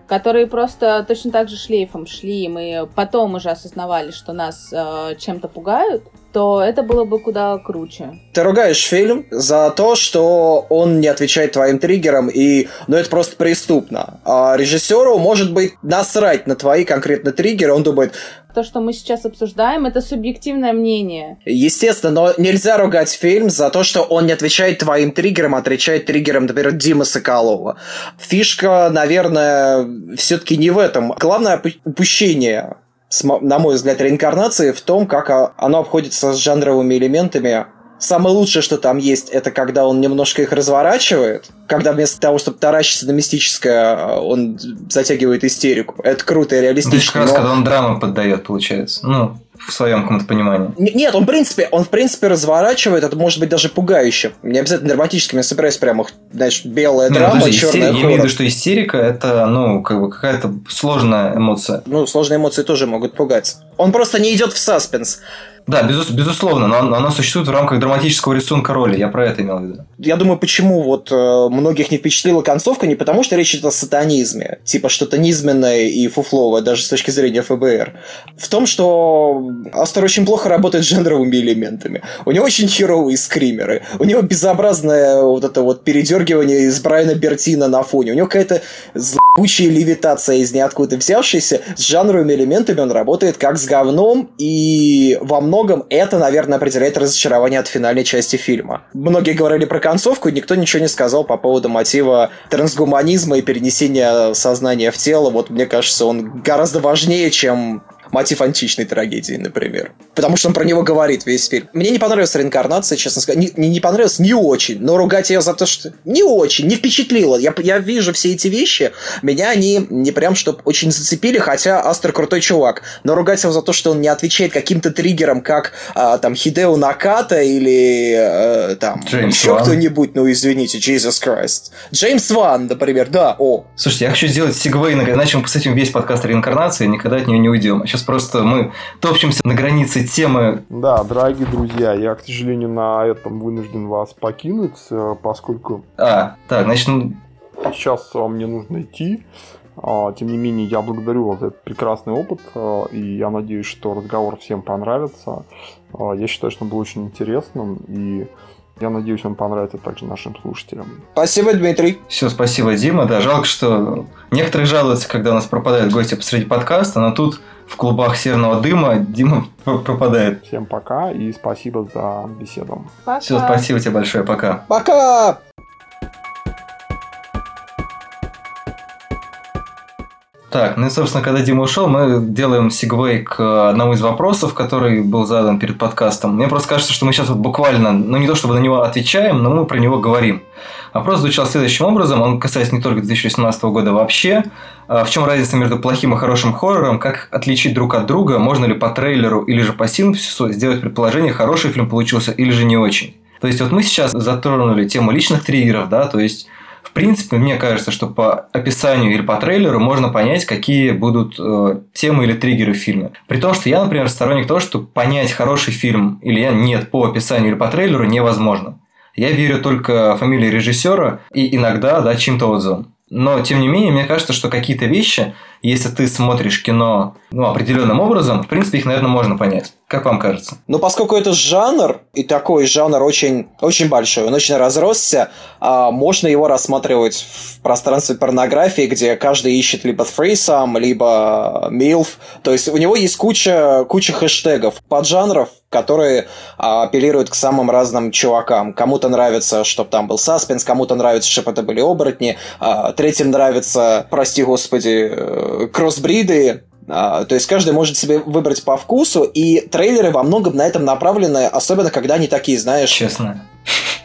которые просто точно так же шлейфом шли, и мы потом уже осознавали, что нас э, чем-то пугают, то это было бы куда круче. Ты ругаешь фильм за то, что он не отвечает твоим триггерам, и ну это просто преступно. А режиссеру может быть насрать на твои конкретно триггеры, он думает, То, что мы сейчас обсуждаем, это субъективное мнение. Естественно, но нельзя ругать фильм за то, что он не отвечает твоим триггерам, а отвечает триггерам, например, Димы Соколова. Фишка, наверное, все-таки не в этом. Главное упущение, на мой взгляд, реинкарнации в том, как оно обходится с жанровыми элементами. Самое лучшее, что там есть, это когда он немножко их разворачивает. Когда вместо того, чтобы таращиться на мистическое, а, он затягивает истерику. Это круто и Это как реалистично. раз, но- когда он драму поддает, получается. Ну, в своем каком-то понимании. Нет, он в принципе, он в принципе разворачивает, это может быть даже пугающе. Не обязательно драматическим, я собираюсь прямо, знаешь, белая Не, ну, драма, подожди, черная истерика- я имею в виду, что истерика это, ну, как бы какая-то сложная эмоция. Ну, сложные эмоции тоже могут пугать. Он просто не идет в саспенс. Да, безус- безусловно, но оно, существует в рамках драматического рисунка роли. Я про это имел в виду. Я думаю, почему вот э, многих не впечатлила концовка, не потому что речь идет о сатанизме, типа что-то низменное и фуфловое, даже с точки зрения ФБР. В том, что Астер очень плохо работает с жанровыми элементами. У него очень херовые скримеры. У него безобразное вот это вот передергивание из Брайана Бертина на фоне. У него какая-то злобучая левитация из ниоткуда взявшаяся. С жанровыми элементами он работает как с говном, и во многом это, наверное, определяет разочарование от финальной части фильма. Многие говорили про концовку, и никто ничего не сказал по поводу мотива трансгуманизма и перенесения сознания в тело. Вот мне кажется, он гораздо важнее, чем мотив античной трагедии, например. Потому что он про него говорит весь фильм. Мне не понравилась реинкарнация, честно сказать. Не, не, не понравилось не очень, но ругать ее за то, что... Не очень, не впечатлило. Я, я вижу все эти вещи, меня они не прям что очень зацепили, хотя Астер крутой чувак. Но ругать его за то, что он не отвечает каким-то триггерам, как а, там Хидео Наката или э, там Джеймс еще кто-нибудь, ну извините, Jesus Christ. Джеймс Ван, например, да, о, Слушайте, я хочу сделать сегвей, на- иначе мы посвятим весь подкаст реинкарнации никогда от нее не уйдем. А сейчас просто мы топчемся на границе темы. Да, дорогие друзья, я, к сожалению, на этом вынужден вас покинуть, э, поскольку А, так, значит, ну, сейчас э, мне нужно идти. А, Тем не менее, я благодарю вас за этот прекрасный опыт, э, и я надеюсь, что разговор всем понравится. А, Я считаю, что он был очень интересным, и я надеюсь, он понравится также нашим слушателям. спасибо, Дмитрий. все, спасибо, Дима. Да, жалко, что некоторые жалуются, когда у нас пропадают гости посреди подкаста, но тут в клубах серного дыма Дима пропадает. Всем пока и спасибо за беседу. Пока. Все, спасибо тебе большое, пока. Пока! Так, ну и, собственно, когда Дима ушел, мы делаем сегвей к одному из вопросов, который был задан перед подкастом. Мне просто кажется, что мы сейчас вот буквально, ну не то чтобы на него отвечаем, но мы про него говорим. Вопрос звучал следующим образом, он касается не только 2018 года вообще. А В чем разница между плохим и хорошим хоррором? Как отличить друг от друга? Можно ли по трейлеру или же по синопсису сделать предположение, хороший фильм получился или же не очень? То есть вот мы сейчас затронули тему личных триггеров, да, то есть в принципе, мне кажется, что по описанию или по трейлеру можно понять, какие будут э, темы или триггеры в фильме. При том, что я, например, сторонник того, что понять хороший фильм или нет по описанию или по трейлеру невозможно. Я верю только фамилии режиссера и иногда да, чьим-то отзывам. Но, тем не менее, мне кажется, что какие-то вещи, если ты смотришь кино ну, определенным образом, в принципе, их, наверное, можно понять. Как вам кажется? Ну, поскольку это жанр, и такой жанр очень, очень большой, он очень разросся, а, можно его рассматривать в пространстве порнографии, где каждый ищет либо threesome, либо милф. То есть у него есть куча, куча хэштегов, поджанров, которые а, апеллируют к самым разным чувакам. Кому-то нравится, чтобы там был саспенс, кому-то нравится, чтобы это были оборотни, а, третьим нравится, прости господи, э, кроссбриды, а, то есть каждый может себе выбрать по вкусу, и трейлеры во многом на этом направлены, особенно когда они такие, знаешь, Честно.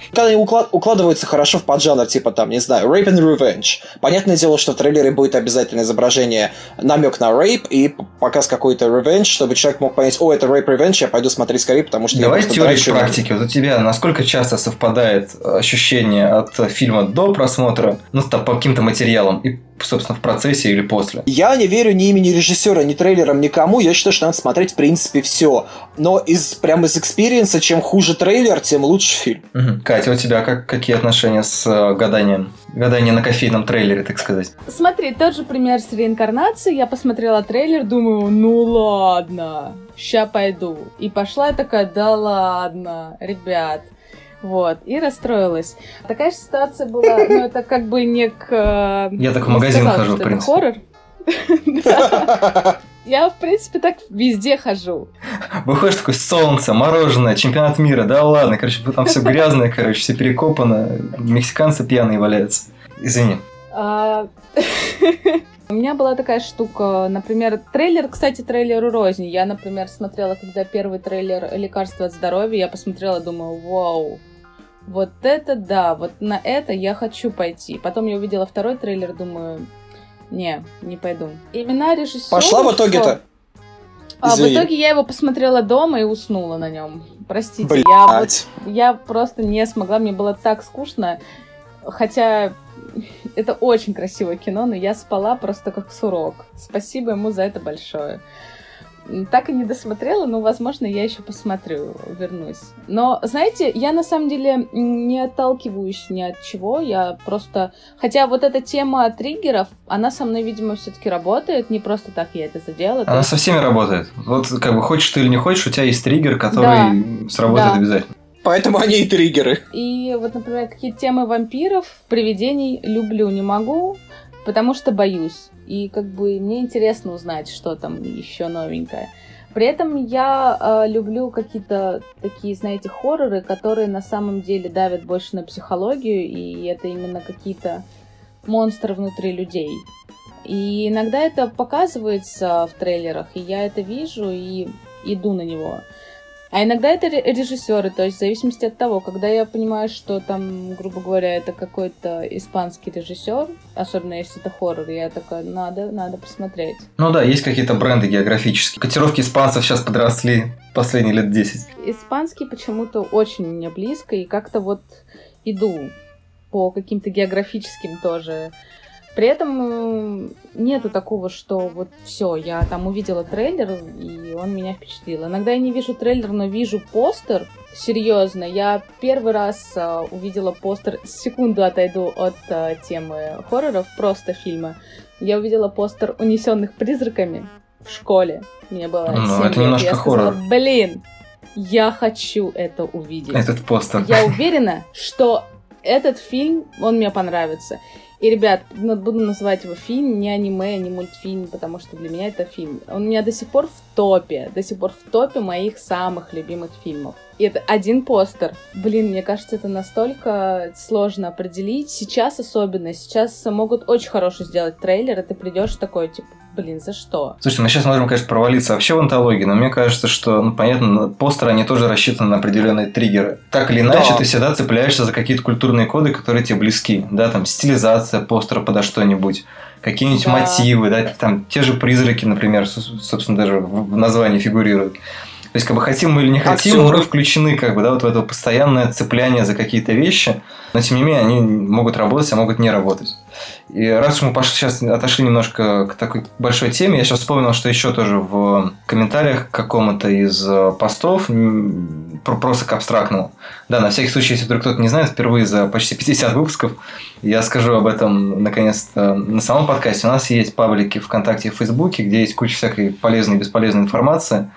когда они уклад- укладываются хорошо в поджанр, типа там, не знаю, rape and revenge. Понятное дело, что в трейлере будет обязательно изображение, намек на rape и показ какой-то revenge, чтобы человек мог понять, о, это rape revenge, я пойду смотреть скорее, потому что Давай я теорию драчу». практики. Вот у тебя насколько часто совпадает ощущение от фильма до просмотра, ну, там, по каким-то материалам, и собственно, в процессе или после. Я не верю ни имени режиссера, ни трейлерам, никому. Я считаю, что надо смотреть, в принципе, все. Но из прям из experience а, чем хуже трейлер, тем лучше фильм. Угу. Катя, у тебя как, какие отношения с э, гаданием? Гадание на кофейном трейлере, так сказать. Смотри, тот же пример с реинкарнацией. Я посмотрела трейлер, думаю, ну ладно, ща пойду. И пошла я такая, да ладно, ребят. Вот, и расстроилась. Такая же ситуация была, ну, это как бы не к... э, Я так в магазин сказала, хожу, в принципе. хоррор. Я, в принципе, так везде хожу. Выходишь такой, солнце, мороженое, чемпионат мира, да ладно, короче, там все грязное, короче, все перекопано, мексиканцы пьяные валяются. Извини. А, У меня была такая штука, например, трейлер, кстати, трейлеру рознь. Я, например, смотрела, когда первый трейлер «Лекарство от здоровья», я посмотрела, думаю, вау, вот это да, вот на это я хочу пойти. Потом я увидела второй трейлер, думаю, не, не пойду. Имена режиссера... Пошла в итоге-то. А в итоге я его посмотрела дома и уснула на нем. Простите, я вот Блять. я просто не смогла, мне было так скучно. Хотя это очень красивое кино, но я спала просто как сурок. Спасибо ему за это большое. Так и не досмотрела, но, возможно, я еще посмотрю, вернусь. Но, знаете, я на самом деле не отталкиваюсь ни от чего, я просто... Хотя вот эта тема триггеров, она со мной, видимо, все-таки работает, не просто так я это задела. Она есть- со всеми работает. Вот как бы хочешь ты или не хочешь, у тебя есть триггер, который сработает Да. обязательно. Поэтому они и триггеры. И вот, например, какие темы вампиров, привидений люблю, не могу, потому что боюсь. И как бы мне интересно узнать, что там еще новенькое. При этом я э, люблю какие-то такие, знаете, хорроры, которые на самом деле давят больше на психологию, и это именно какие-то монстры внутри людей. И иногда это показывается в трейлерах, и я это вижу и иду на него. А иногда это ре- режиссеры, то есть в зависимости от того, когда я понимаю, что там, грубо говоря, это какой-то испанский режиссер, особенно если это хоррор, я такая, надо, надо посмотреть. Ну да, есть какие-то бренды географические. Котировки испанцев сейчас подросли последние лет 10. Испанский почему-то очень мне близко, и как-то вот иду по каким-то географическим тоже. При этом э, нету такого, что вот все, я там увидела трейлер, и он меня впечатлил. Иногда я не вижу трейлер, но вижу постер. Серьезно, я первый раз э, увидела постер, секунду отойду от э, темы хорроров, просто фильма. Я увидела постер унесенных призраками в школе. Мне было Ну, 7 это лет. немножко я сказала, хоррор. блин, я хочу это увидеть. Этот постер. Я уверена, что этот фильм, он мне понравится. И, ребят, буду называть его фильм, не аниме, не мультфильм, потому что для меня это фильм. Он у меня до сих пор в топе, до сих пор в топе моих самых любимых фильмов. И это один постер. Блин, мне кажется, это настолько сложно определить. Сейчас особенно. Сейчас могут очень хороший сделать трейлер, и ты придешь такой, типа, блин, за что? Слушайте, мы сейчас можем, конечно, провалиться вообще в антологии, но мне кажется, что, ну, понятно, постеры, они тоже рассчитаны на определенные триггеры. Так или иначе, Да. ты всегда цепляешься за какие-то культурные коды, которые тебе близки. Да, там, стилизация постера подо что-нибудь, какие-нибудь Да. мотивы, да, там, те же призраки, например, собственно, даже в названии фигурируют. То есть, как бы хотим мы или не хотим, Актеры. мы включены, как бы, да, вот в это постоянное цепляние за какие-то вещи, но тем не менее они могут работать, а могут не работать. И раз уж мы пошли, сейчас отошли немножко к такой большой теме, я сейчас вспомнил, что еще тоже в комментариях к какому-то из э, постов просто к абстрактному. Да, на всякий случай, если вдруг кто-то не знает, впервые за почти 50 выпусков я скажу об этом наконец-то на самом подкасте. У нас есть паблики ВКонтакте и Фейсбуке, где есть куча всякой полезной и бесполезной информации.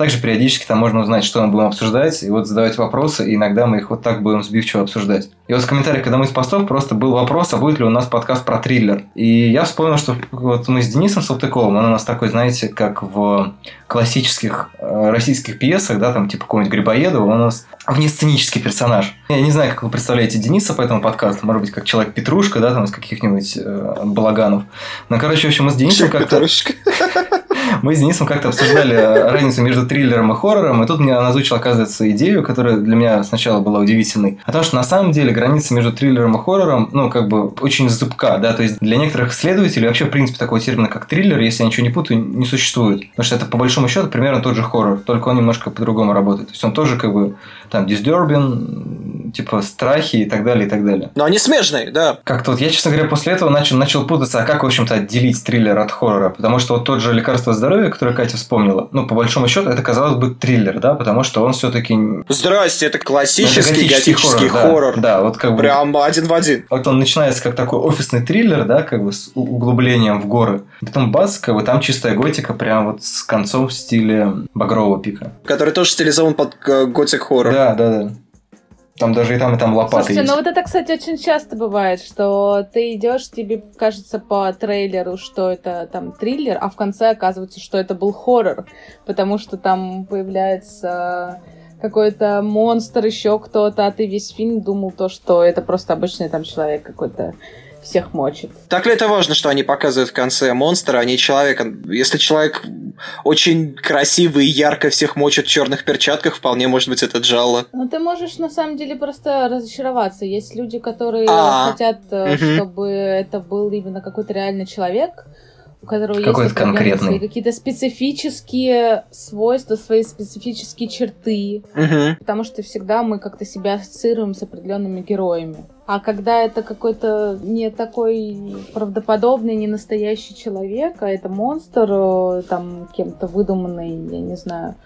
Также периодически там можно узнать, что мы будем обсуждать, и вот задавать вопросы, и иногда мы их вот так будем сбивчиво обсуждать. И вот в комментариях, когда мы из постов, просто был вопрос, а будет ли у нас подкаст про триллер. И я вспомнил, что вот мы с Денисом Салтыковым, он у нас такой, знаете, как в классических э, российских пьесах, да, там типа какого-нибудь Грибоедова, он у нас внесценический персонаж. Я не знаю, как вы представляете Дениса по этому подкасту, может быть, как человек Петрушка, да, там из каких-нибудь э, балаганов. Но, короче, в общем, мы с Денисом как-то... Мы с Денисом как-то обсуждали э, разницу между триллером и хоррором, и тут мне озвучил, оказывается, идею, которая для меня сначала была удивительной. О том, что на самом деле граница между триллером и хоррором, ну, как бы, очень зыбка, да, то есть для некоторых исследователей вообще, в принципе, такого термина, как триллер, если я ничего не путаю, не существует. Потому что это, по большому счету, примерно тот же хоррор, только он немножко по-другому работает. То есть он тоже, как бы, там, disturbing, типа страхи и так далее, и так далее. Но они смежные, да. Как-то вот я, честно говоря, после этого начал, начал путаться, а как, в общем-то, отделить триллер от хоррора? Потому что вот тот же «Лекарство здоровья», которое Катя вспомнила, ну, по большому счету, это, казалось бы, триллер, да, потому что он все-таки... Здрасте, это классический Это готический готический хоррор, хоррор. Да, да, вот как бы... Прям один в один. Вот он начинается как такой офисный триллер, да, как бы с углублением в горы. Потом бац, как бы там чистая готика, прям вот с концом в стиле багрового пика. Который тоже стилизован под э, готик хоррор. Да, да, да. Там даже и там, и там лопаты Слушайте, есть. ну вот это, кстати, очень часто бывает, что ты идешь, тебе кажется по трейлеру, что это там триллер, а в конце оказывается, что это был хоррор, потому что там появляется какой-то монстр, еще кто-то, а ты весь фильм думал то, что это просто обычный там человек какой-то всех мочит. Так ли это важно, что они показывают в конце монстра, а не человека? Если человек очень красивый и ярко всех мочит в черных перчатках, вполне может быть это Джалла. Ну, ты можешь на самом деле просто разочароваться. Есть люди, которые А, хотят, мгм. чтобы это был именно какой-то реальный человек, у которого Какой-то есть конкретный. какие-то специфические свойства, свои специфические черты. Мгм. Потому что всегда мы как-то себя ассоциируем с определенными героями. А когда это какой-то не такой правдоподобный, не настоящий человек, а это монстр, э, там кем-то выдуманный, я не знаю,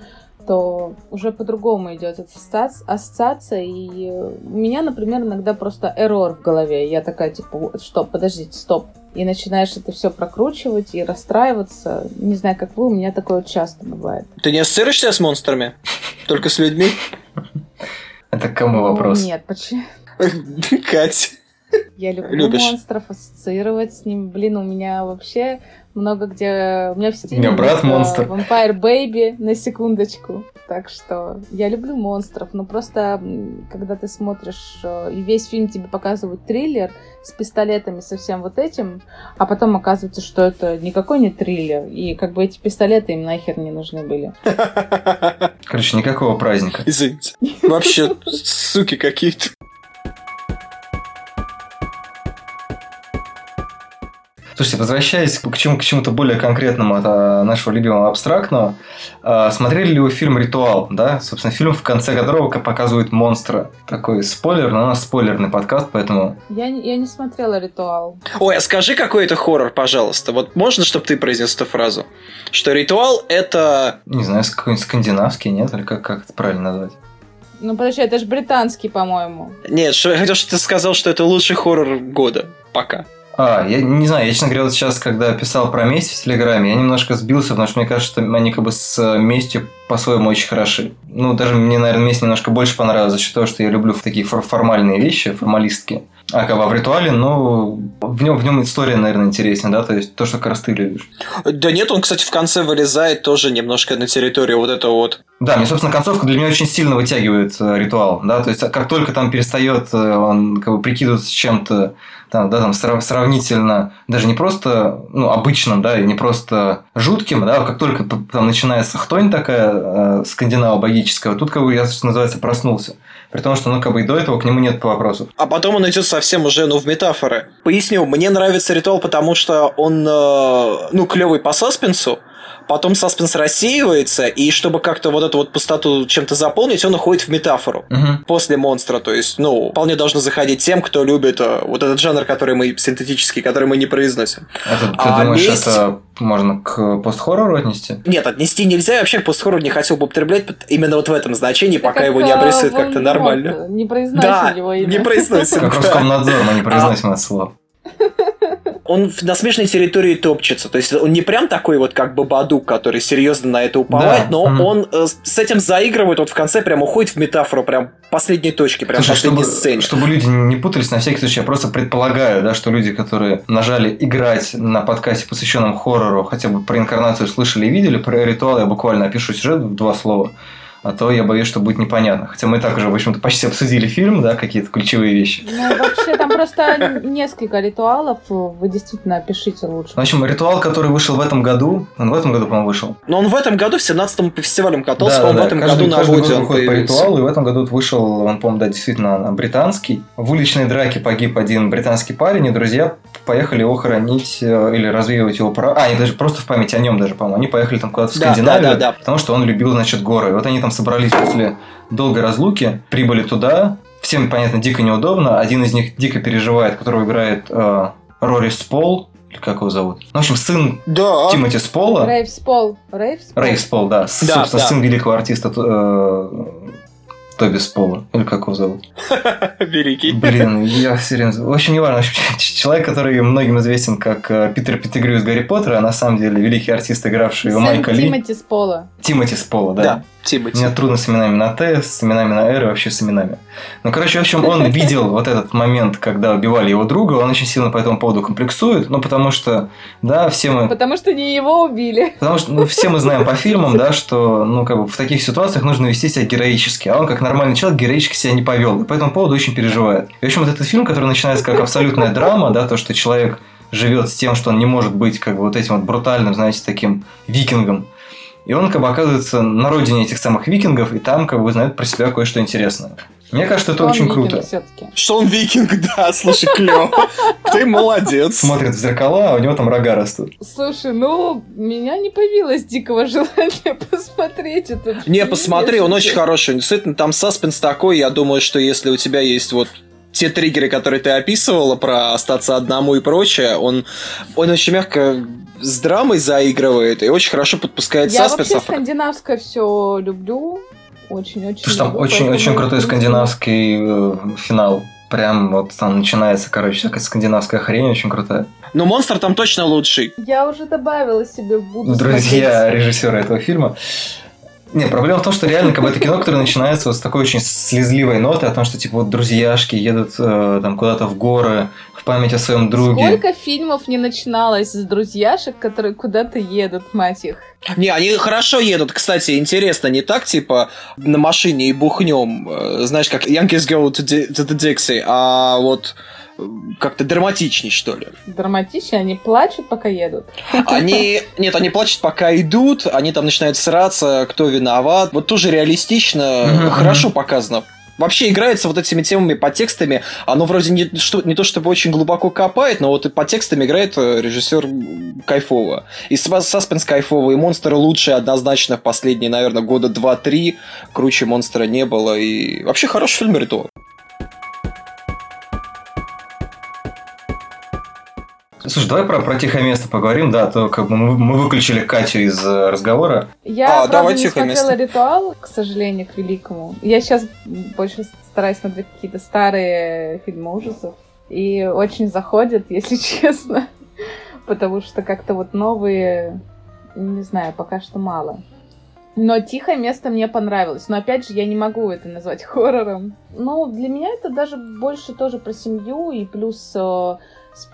то уже по-другому идет ассоциация, ассоциация. И э, у меня, например, иногда просто эррор в голове. Я такая, типа, «Вот, что, подождите, стоп. И начинаешь это все прокручивать и расстраиваться. Не знаю, как вы, у меня такое часто бывает. Ты не ассоциируешь себя с монстрами? Только с людьми? Это к кому вопрос? Нет, почему? Кать. Я люблю Любишь? монстров, ассоциировать с ним. Блин, у меня вообще много где... У меня в стиле У меня брат э, монстр. Vampire Baby, на секундочку. Так что я люблю монстров, но просто когда ты смотришь, э, и весь фильм тебе показывают триллер с пистолетами, со всем вот этим, а потом оказывается, что это никакой не триллер, и как бы эти пистолеты им нахер не нужны были. Короче, никакого праздника. Извините. Вообще, суки какие-то. Слушайте, возвращаясь к, чему, к чему-то более конкретному от а, нашего любимого абстрактного, а, смотрели ли вы фильм «Ритуал», да? Собственно, фильм, в конце которого показывают монстра. Такой спойлер, но у нас спойлерный подкаст, поэтому... Я, не- я не смотрела «Ритуал». Ой, а скажи какой это хоррор, пожалуйста. Вот можно, чтобы ты произнес эту фразу? Что ритуал это... Не знаю, какой-нибудь скандинавский, нет? Или как, как это правильно назвать? Ну, подожди, это же британский, по-моему. Нет, что, я хотел, чтобы ты сказал, что это лучший хоррор года. Пока. А, я не знаю, я, честно говоря, вот сейчас, когда писал про месть в Телеграме, я немножко сбился, потому что мне кажется, что они как бы с э, местью по-своему очень хороши. Ну, даже мне, наверное, месть немножко больше понравилась за счет того, что я люблю такие фор- формальные вещи, формалистские. А как бы в ритуале, ну, в нем, в нем история, наверное, интереснее, да, то есть то, что как раз ты любишь. Да нет, он, кстати, в конце вылезает тоже немножко на территорию вот этого вот. Да, мне, собственно, концовка для меня очень сильно вытягивает э, ритуал, да, то есть как только там перестает э, он как бы прикидываться чем-то, там, да, там срав- сравнительно, даже не просто, ну, обычным, да, и не просто жутким, да, как только там начинается хтонь такая э, скандинаво-богическая, вот тут, как бы, я, что называется, проснулся. При том, что, ну, как бы и до этого к нему нет вопросов. А потом он идет совсем уже, ну, в метафоры. Поясню, мне нравится ритуал, потому что он, э, ну, клевый по саспенсу. Потом саспенс рассеивается, и чтобы как-то вот эту вот пустоту чем-то заполнить, он уходит в метафору. Мгм. После монстра, то есть, ну, вполне должно заходить тем, кто любит э, вот этот жанр, который мы синтетический, который мы не произносим. Это, ты А думаешь, месть- это можно к постхоррору отнести? Нет, отнести нельзя, я вообще постхоррор не хотел бы употреблять пот- именно вот в этом значении, Это пока как, его не э, обрисуют как-то нормально. Не произносим Да, его имя. не произносим. Как. Роскомнадзор, мы не произносим это слово. Он на смежной территории топчется. То есть он не прям такой вот как бы Бадук, который серьезно на это уповает, Да, но мгм. он э, с этим заигрывает, вот в конце прям уходит в метафору, прям последней точки, прям Слушай, последней чтобы, сцене. чтобы люди не путались, на всякий случай, я просто предполагаю, да, что люди, которые нажали играть на подкасте, посвященном хоррору, хотя бы про инкарнацию слышали и видели, про ритуал я буквально опишу сюжет в два слова. А то я боюсь, что будет непонятно. Хотя мы так уже, в общем-то, почти обсудили фильм, да, какие-то ключевые вещи. Ну, вообще, там просто несколько ритуалов. Вы действительно опишите лучше. В общем, ритуал, который вышел в этом году, он в этом году, по-моему, вышел. Но он в этом году, в 17-м по фестивалям катался, он в этом Каждый, году на каждый год он выходит по ритуалу, и в этом году вот вышел, он, по-моему, да, действительно британский. В уличной драке погиб один британский парень, и друзья поехали его хоронить э, или развеивать его права. А, они даже просто в память о нем даже, по-моему. Они поехали там куда-то в Да, Скандинавию, да, да, да. потому что он любил, значит, горы. И вот они там собрались после долгой разлуки, прибыли туда, всем, понятно, дико неудобно. Один из них дико переживает, которого играет э, Рори Спол, или как его зовут? Ну, в общем, сын Да. Тимоти Спола. Рейв Спол. Рейв Спол? Рейв Спол, да. С- Да, собственно, да. сын великого артиста э, Тоби Спола. Или как его зовут? Великий. Блин, я все время... В общем, не важно. Человек, который многим известен как э, Питер Петтигрю из Гарри Поттера, а на самом деле великий артист, игравший у Сын Майка Ли. Тимоти Спола. Тимоти Спола, да. Да, Тимати. Мне трудно с именами на Т, с именами на Р и вообще с именами. Ну, короче, в общем, он видел вот этот момент, когда убивали его друга, он очень сильно по этому поводу комплексует, ну, потому что, да, все мы... Потому что не его убили. Потому что ну, все мы знаем по фильмам, да, что ну, как бы в таких ситуациях нужно вести себя героически. А он, как нормальный человек, героически себя не повел. И по этому поводу очень переживает. И, в общем, вот этот фильм, который начинается как абсолютная драма, да, то, что человек живет с тем, что он не может быть как бы вот этим вот брутальным, знаете, таким викингом. И он как бы оказывается на родине этих самых викингов, и там как бы узнает про себя кое-что интересное. Мне кажется, это очень круто. все-таки. Что он викинг, да, слушай, клево. Ты молодец. Смотрит в зеркала, а у него там рога растут. Слушай, ну, у меня не появилось дикого желания посмотреть этот Не, посмотри, он очень хороший. Действительно, там саспенс такой. Я думаю, что если у тебя есть вот те триггеры, которые ты описывала про остаться одному и прочее, он, он очень мягко с драмой заигрывает и очень хорошо подпускает Я саспенс. вообще скандинавское все люблю. Очень-очень Потому что там очень-очень крутой скандинавский э, финал. Прям вот там начинается, короче, всякая скандинавская хрень очень крутая. Но монстр там точно лучший. Я уже добавила себе в Друзья режиссера этого фильма. Не, проблема в том, что реально как бы это кино, которое начинается вот с такой очень слезливой ноты о том, что типа вот друзьяшки едут э, там куда-то в горы в память о своем друге. Сколько фильмов не начиналось с друзьяшек, которые куда-то едут, мать их. Не, они хорошо едут. Кстати, интересно, не так, типа, на машине и бухнем, э, знаешь, как Yankees go to, to the Dixie, а вот э, как-то драматичней, что ли. Драматичнее, они плачут, пока едут. Они, нет, они плачут, пока идут, они там начинают сраться, кто виноват. Вот тоже реалистично, хорошо показано. Вообще играется вот этими темами, подтекстами. Оно вроде не, что, не то чтобы очень глубоко копает, но вот и подтекстами играет э, режиссер кайфово. И сас- саспенс кайфовый, и монстр лучше однозначно в последние, наверное, года 2-3. Круче монстра не было. И вообще хороший фильм «Ритуал». Слушай, давай про, про тихое место поговорим, да, а то как бы мы, мы выключили Катю из э, разговора. Я, А, правда, давай не тихое смотрела место. «Ритуал», к сожалению, к великому. Я сейчас больше стараюсь смотреть какие-то старые фильмы ужасов. И очень заходят, если честно. Потому что как-то вот новые, не знаю, пока что мало. Но «Тихое место» мне понравилось. Но опять же, я не могу это назвать хоррором. Ну, для меня это даже больше тоже про семью и плюс э,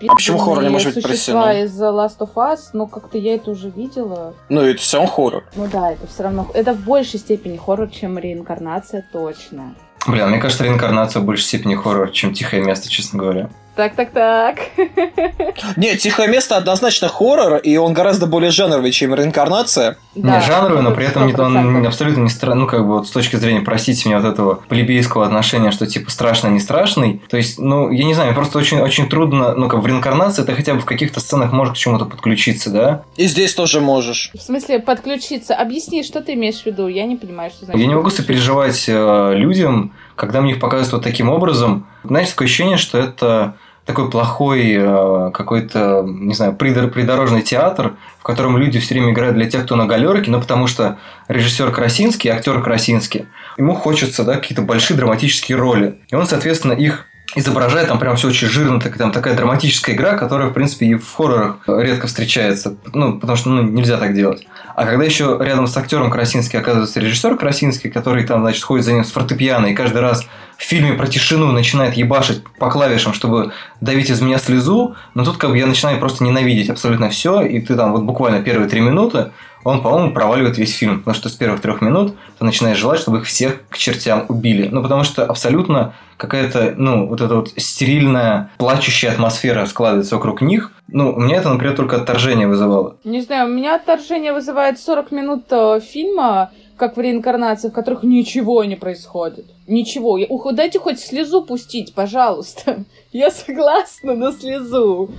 А почему хоррор не может быть про существа из The Last of Us, но как-то я это уже видела. Ну, это сам хоррор. Ну да, это все равно... Это в большей степени хоррор, чем реинкарнация, точно. Блин, мне кажется, реинкарнация в большей степени хоррор, чем тихое место, честно говоря. Так, так, так. Нет, «Тихое место» однозначно хоррор, и он гораздо более жанровый, чем «Реинкарнация». Да, не жанровый, но при этом не, он 100%. абсолютно не странный, ну, как бы вот с точки зрения, простите меня, вот этого плебейского отношения, что типа страшно, не страшный. То есть, ну, я не знаю, просто очень, очень трудно, ну, как в реинкарнации ты хотя бы в каких-то сценах можешь к чему-то подключиться, да? И здесь тоже можешь. В смысле, подключиться. Объясни, что ты имеешь в виду? Я не понимаю, что значит. Я не могу сопереживать э, людям, когда мне их показывают вот таким образом. Знаете, такое ощущение, что это такой плохой э, какой-то, не знаю, придор- придорожный театр, в котором люди все время играют для тех, кто на галерке, ну, потому что режиссер Красинский, актер Красинский, ему хочется, да, какие-то большие драматические роли. И он, соответственно, их изображает, там прям все очень жирно, так, там такая драматическая игра, которая, в принципе, и в хоррорах редко встречается, ну, потому что, ну, нельзя так делать. А когда еще рядом с актером Красинский оказывается режиссер Красинский, который там, значит, ходит за ним с фортепиано и каждый раз в фильме про тишину начинает ебашить по клавишам, чтобы давить из меня слезу, но тут как бы я начинаю просто ненавидеть абсолютно все, и ты там вот буквально первые три минуты, он, по-моему, проваливает весь фильм, потому что с первых трех минут ты начинаешь желать, чтобы их всех к чертям убили. Ну, потому что абсолютно какая-то, ну, вот эта вот стерильная, плачущая атмосфера складывается вокруг них. Ну, у меня это, например, только отторжение вызывало. Не знаю, у меня отторжение вызывает 40 минут э, фильма, как в реинкарнации, в которых ничего не происходит. Ничего. Я- ух, Дайте хоть слезу пустить, пожалуйста. Я согласна на слезу.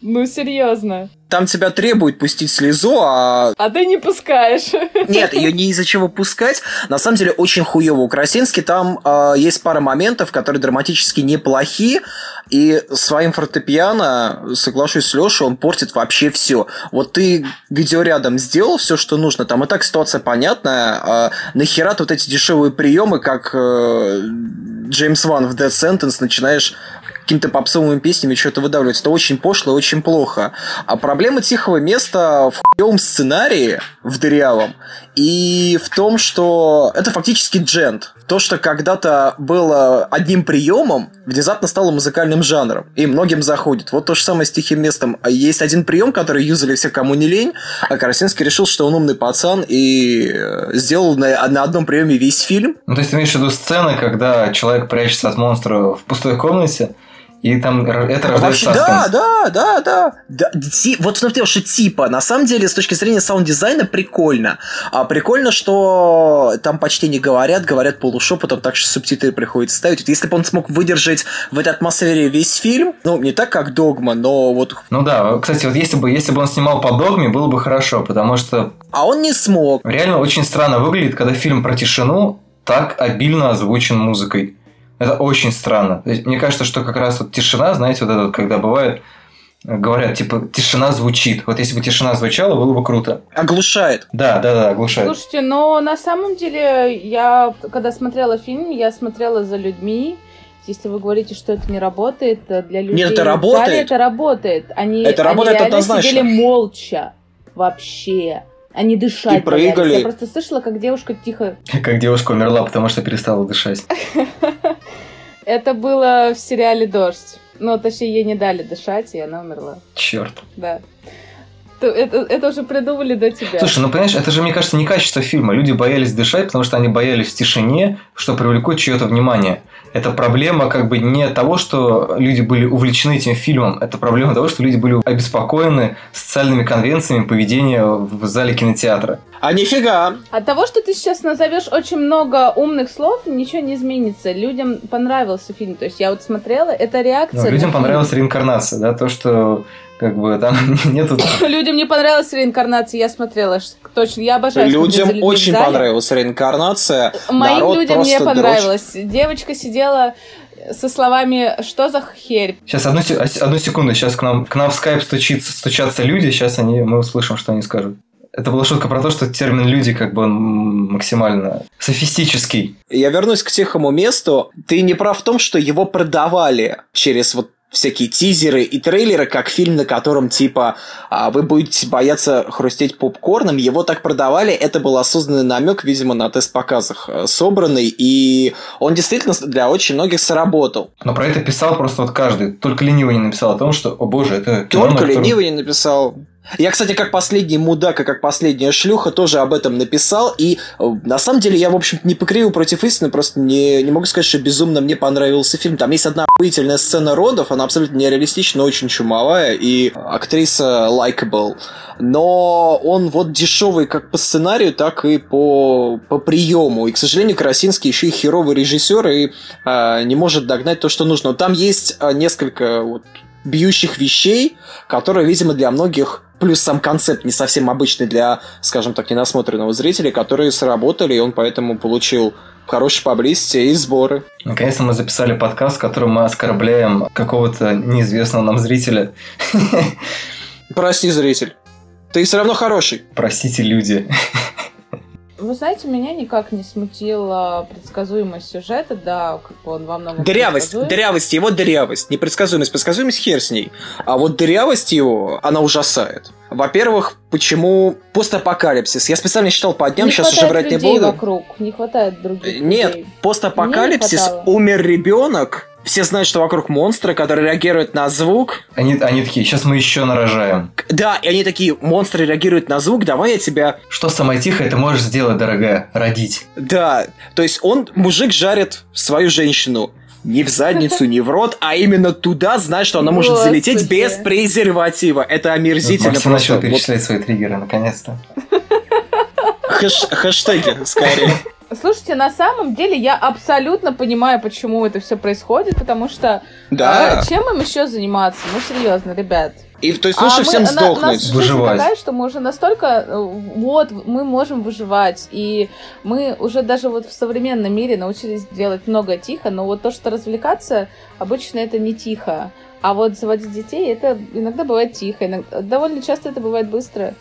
Ну, серьезно. Там тебя требуют пустить слезу, а... А ты не пускаешь. Нет, ее не из-за чего пускать. На самом деле очень хуево. У Красински там э, есть пара моментов, которые драматически неплохи, и своим фортепиано, соглашусь с Лешей, он портит вообще все. Вот ты видеорядом сделал все, что нужно, там и так ситуация понятная, а нахера ты вот эти дешевые приемы, как э, Джеймс Ван в Dead Sentence, начинаешь какими-то попсовыми песнями что-то выдавливать. Это очень пошло и очень плохо. А проблема тихого места в хуевом сценарии, в дырявом, и в том, что это фактически джент. То, что когда-то было одним приемом, внезапно стало музыкальным жанром. И многим заходит. Вот то же самое с тихим местом. А Есть один прием, который юзали все, кому не лень, а Красинский решил, что он умный пацан и э, сделал на, на одном приеме весь фильм. Ну, то есть, ты имеешь в виду сцены, когда человек прячется от монстра в пустой комнате, и там это рождает Вообще, да, да, да, да, да. Ти- вот смотри, что типа, на самом деле, с точки зрения саунд-дизайна, прикольно. А прикольно, что там почти не говорят, говорят полушепотом, так что субтитры приходится ставить. Вот если бы он смог выдержать в этой атмосфере весь фильм, ну, не так, как Догма, но вот... Ну да, кстати, вот если бы, если бы он снимал по догме, было бы хорошо, потому что А он не смог. реально очень странно выглядит, когда фильм про тишину так обильно озвучен музыкой. Это очень странно. Мне кажется, что как раз вот тишина, знаете, вот это вот, когда бывает, говорят, типа, тишина звучит. Вот если бы тишина звучала, было бы круто. Оглушает. Да, да, да, оглушает. Слушайте, но на самом деле я, когда смотрела фильм, я смотрела за людьми. Если вы говорите, что это не работает, э, для людей Нет, это в зале работает. это работает. Они, Это они работает реально однозначно. сидели молча вообще. Они дышать И прыгали. боялись. Я просто слышала, как девушка тихо... Как девушка умерла, потому что перестала дышать. Это было в сериале «Дождь». Ну, точнее, ей не дали дышать, и она умерла. Черт. Да. То- Это, это уже придумали до тебя. Слушай, ну понимаешь, это же, мне кажется, не качество фильма. Люди боялись дышать, потому что они боялись в тишине, что привлекут чье-то внимание. Это проблема как бы не того, что люди были увлечены этим фильмом. Это проблема того, что люди были обеспокоены социальными конвенциями поведения в зале кинотеатра. А нифига. От того, что ты сейчас назовешь очень много умных слов, ничего не изменится. Людям понравился фильм. То есть я вот смотрела, это Ну, реакция. на людям фильм. понравилась реинкарнация, да, то, что как бы там нету... Людям не понравилась реинкарнация, я смотрела. Точно, я обожаю. Людям очень зале. понравилась реинкарнация. Моим Народ людям не понравилось. Девочка сидела со словами «Что за херь?» Сейчас, одну, одну секунду, сейчас к нам, к нам в скайп стучится, стучатся люди, сейчас они, мы услышим, что они скажут. Это была шутка про то, что термин «люди» как бы он максимально софистический. Я вернусь к тихому месту. Ты не прав в том, что его продавали через вот всякие тизеры и трейлеры, как фильм, на котором типа а, вы будете бояться хрустеть попкорном. Его так продавали. Это был осознанный намек, видимо, на тест-показах э, собранный. И он действительно для очень многих сработал. Но про это писал просто вот каждый. Только ленивый не написал о том, что, о боже, это кино, Только котором- ленивый не написал. Я, кстати, как последний мудак и как последняя шлюха тоже об этом написал. И э, на самом деле я, в общем-то, не покривил против истины, просто не, не могу сказать, что безумно мне понравился фильм. Там есть одна охуительная сцена родов, она абсолютно нереалистична, очень чумовая, и актриса лайкабл. Но он вот дешевый как по сценарию, так и по, по приему. И, к сожалению, Красинский еще и херовый режиссер и э, не может догнать то, что нужно. Там есть э, несколько вот бьющих вещей, которые, видимо, для многих плюс сам концепт не совсем обычный для, скажем так, ненасмотренного зрителя, которые сработали, и он поэтому получил хороший поблизости и сборы. Наконец-то мы записали подкаст, в котором мы оскорбляем какого-то неизвестного нам зрителя. Прости, зритель. Ты все равно хороший. Простите, люди. Вы знаете, меня никак не смутила предсказуемость сюжета, да, как бы он во многом Дырявость, дырявость, его дырявость. Непредсказуемость, предсказуемость хер с ней. А вот дырявость его, она ужасает. Во-первых, почему постапокалипсис? Я специально считал по дням, не сейчас уже врать не буду. вокруг, не хватает других Нет, людей. постапокалипсис, не умер ребенок, все знают, что вокруг монстры, которые реагируют на звук. Они, они такие, сейчас мы еще нарожаем. Да, и они такие, монстры реагируют на звук, давай я тебя... Что самое тихое ты можешь сделать, дорогая? Родить. Да, то есть он, мужик, жарит свою женщину. Не в задницу, не в рот, а именно туда, знает, что она может залететь Господи. без презерватива. Это омерзительно Максим просто. начал перечислять свои триггеры, наконец-то. хэш- хэштеги, скорее. Слушайте, на самом деле я абсолютно понимаю, почему это все происходит, потому что Да. а, чем им еще заниматься? Ну, серьезно, ребят. И то есть лучше А всем мы- на- сдохнуть. нас жизнь Выживать. такая, что мы уже настолько, э, вот, мы можем выживать, и мы уже даже вот в современном мире научились делать много тихо, но вот то, что развлекаться, обычно это не тихо. А вот заводить детей, это иногда бывает тихо, иногда- довольно часто это бывает быстро.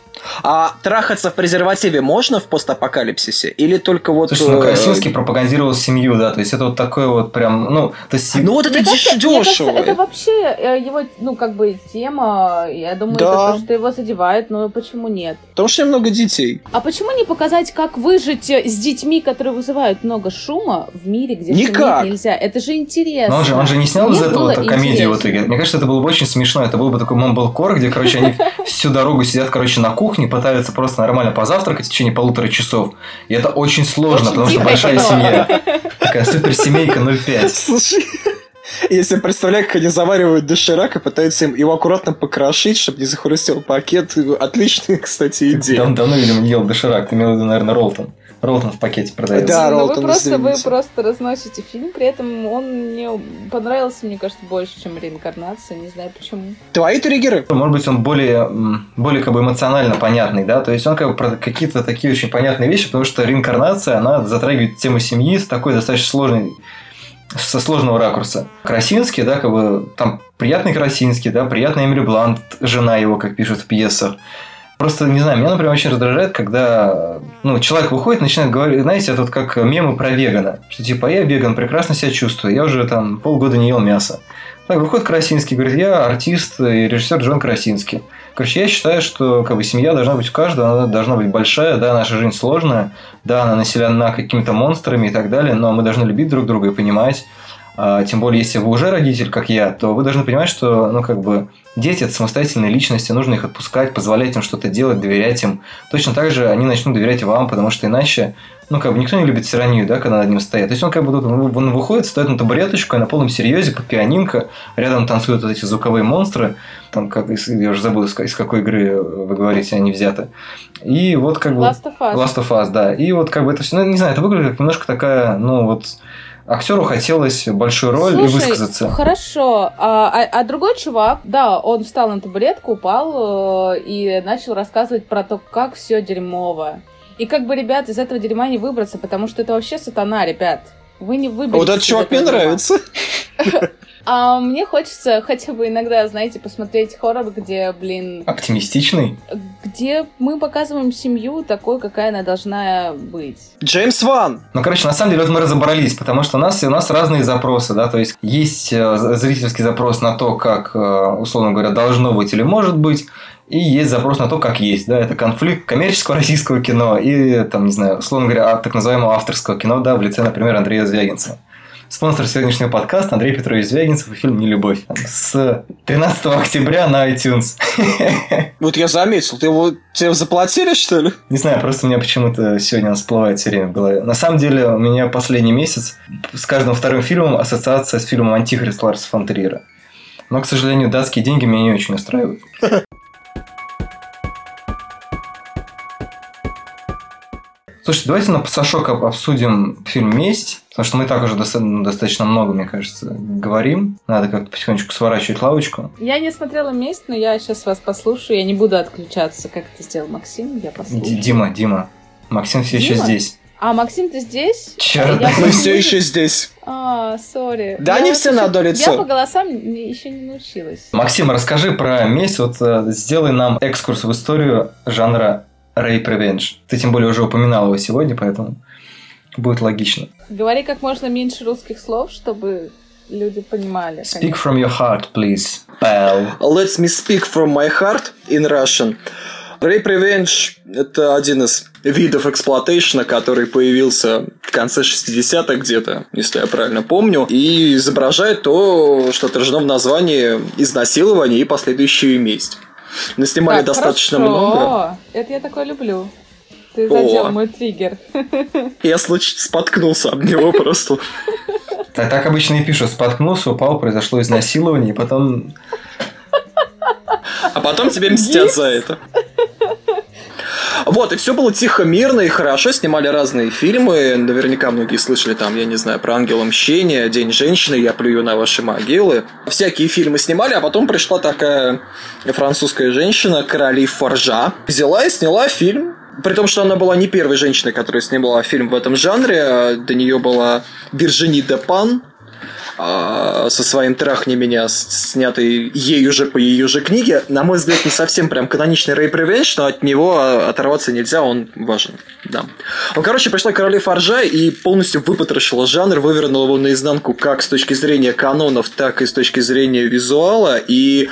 А трахаться в презервативе можно в постапокалипсисе? Или только вот... Слушай, ну э, Красинский пропагандировал семью, да, то есть это вот такое вот прям, ну, то есть... Ну вот это кажется- дешево. это вообще э, его, ну, как бы, тема, я думаю, Да. это то, что его задевает, но почему нет? Потому что много детей. А почему не показать, как выжить э, с детьми, которые вызывают много шума в мире, где Никак. нельзя? Это же интересно. Но он же, он же не снял из этого комедию в итоге. Мне кажется, это было бы очень смешно. Это был бы такой мамблкор, где, короче, они всю дорогу сидят, короче, на кухне, пытаются просто нормально позавтракать в течение полутора часов. И это очень сложно, Очень потому что большая кино. семья. Такая суперсемейка 0,5. Слушай, я себе представляю, как они заваривают доширак и пытаются им его аккуратно покрошить, чтобы не захрустел пакет. Отличная, кстати, идея. Дав- Давно, видимо, не ел доширак. Ты имел в виду, наверное, Ролтон. Ролтон в пакете продается. Да, Ну, вы Ролтон, просто, вы просто разносите фильм, при этом он мне понравился, мне кажется, больше, чем реинкарнация, не знаю почему. Твои триггеры? Может быть, он более, более как бы эмоционально понятный, да, то есть он как бы про какие-то такие очень понятные вещи, потому что реинкарнация, она затрагивает тему семьи с такой достаточно сложной, со сложного ракурса. Красинский, да, как бы там приятный Красинский, да, приятная Эмили Блант, жена его, как пишут в пьесах. Просто, не знаю, меня, например, очень раздражает, когда ну, человек выходит начинает говорить, знаете, это вот как мемы про вегана, что типа я веган, прекрасно себя чувствую, я уже там полгода не ел мясо. Так, выходит Красинский, говорит, я артист и режиссер Джон Красинский. Короче, я считаю, что как бы, семья должна быть у каждого, она должна быть большая, да, наша жизнь сложная, да, она населена какими-то монстрами и так далее, но мы должны любить друг друга и понимать, тем более, если вы уже родитель, как я, то вы должны понимать, что, ну, как бы, дети – это самостоятельные личности, нужно их отпускать, позволять им что-то делать, доверять им. Точно так же они начнут доверять вам, потому что иначе, ну, как бы, никто не любит тиранию, да, когда над ним стоят. То есть он как бы он выходит, стоит на табуреточку, и на полном серьезе, под пианинко, рядом танцуют вот эти звуковые монстры, там, как, я уже забыл, из ка- из какой игры вы говорите, они взяты. И вот как бы... Last of Us. Last of Us, да. И вот как бы это все, ну, не знаю, это выглядит как немножко такая, ну, вот актеру хотелось большую роль и Слушай, высказаться. Хорошо. А, а- а другой чувак, да, он встал на табуретку, упал э, и начал рассказывать про то, как все дерьмово. И как бы, ребят, из этого дерьма не выбраться, потому что это вообще сатана, ребят. Вы не выберетесь. Вот этот чувак мне дерьма. нравится. А мне хочется хотя бы иногда, знаете, посмотреть хоррор, где, блин, Оптимистичный. где мы показываем семью такой, какая она должна быть. Джеймс Ван. Ну, короче, на самом деле вот мы разобрались, потому что у нас, у нас разные запросы, да, то есть есть э, зрительский запрос на то, как, э, условно говоря, должно быть или может быть, и есть запрос на то, как есть, да, это конфликт коммерческого российского кино и, там, не знаю, условно говоря, а- так называемого авторского кино, да, в лице, например, Андрея Звягинцева. Спонсор сегодняшнего подкаста Андрей Петрович Звягинцев и фильм «Нелюбовь» с 13 октября на iTunes. Вот я заметил, ты его тебе заплатили, что ли? Не знаю, просто у меня почему-то сегодня он всплывает все время в голове. На самом деле, у меня последний месяц с каждым вторым фильмом ассоциация с фильмом «Антихрист» Ларса фон Триера. Но, к сожалению, датские деньги меня не очень устраивают. Слушайте, давайте на пасашок об- обсудим фильм «Месть», потому что мы так уже ну, достаточно много, мне кажется, говорим. Надо как-то потихонечку сворачивать лавочку. Я не смотрела месть, но я сейчас вас послушаю. Я не буду отключаться, как это сделал Максим. Я послушаю. Дима, Дима, Максим все еще Дима? здесь. А, Максим, ты здесь? Чёрт. Я Мы по- все еще здесь. А, сори. Да Я они вот все на одно лицо. Я по голосам еще не научилась. Максим, расскажи про месть. Вот э, сделай нам экскурс в историю жанра Rape Revenge. Ты тем более уже упоминал его сегодня, поэтому будет логично. Говори как можно меньше русских слов, чтобы люди понимали. Speak from your heart, please, pal. Let me speak from my heart in Russian. Rape Revenge – это один из видов exploitation а, который появился в конце 60-х где-то, если я правильно помню, и изображает то, что отражено в названии изнасилование и последующую месть. Наснимали Так, достаточно хорошо. много. Это я такое люблю. Ты О. задел мой триггер. Я случайно споткнулся об него просто. Так, так обычно и пишут. Споткнулся, упал, произошло изнасилование, и потом... А потом тебе мстят за это. Вот, и все было тихо, мирно и хорошо. Снимали разные фильмы. Наверняка многие слышали там, я не знаю, про Ангела Мщения, День женщины, Я плюю на ваши могилы. Всякие фильмы снимали, а потом пришла такая французская женщина, Короли Форжа, взяла и сняла фильм при том, что она была не первой женщиной, которая снимала фильм в этом жанре. До нее была Виржини Депан, а, со своим «Трахни меня», снятый ею же по ее же книге, на мой взгляд, не совсем прям каноничный Рэй Revenge, но от него оторваться нельзя, он важен. Да. Ну, короче, пришла Королев Фаржа и полностью выпотрошила жанр, вывернула его наизнанку как с точки зрения канонов, так и с точки зрения визуала, и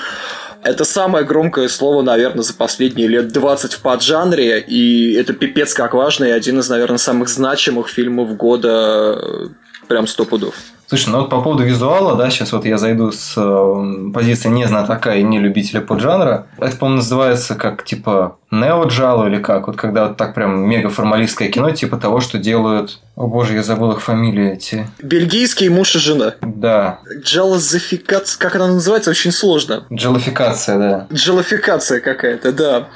это самое громкое слово, наверное, за последние лет 20 в поджанре, и это пипец как важно, и один из, наверное, самых значимых фильмов года прям сто пудов. Слушай, ну вот по поводу визуала, да, сейчас вот я зайду с э, позиции не знатока и не любителя поджанра. Это, по-моему, называется как типа нео-джало или как? Вот когда вот так прям мега формалистское кино, типа того, что делают... О боже, я забыл их фамилии эти. Бельгийский муж и жена. Да. Джалозификация, как она называется, очень сложно. Джалофикация, да. Джалофикация какая-то, да.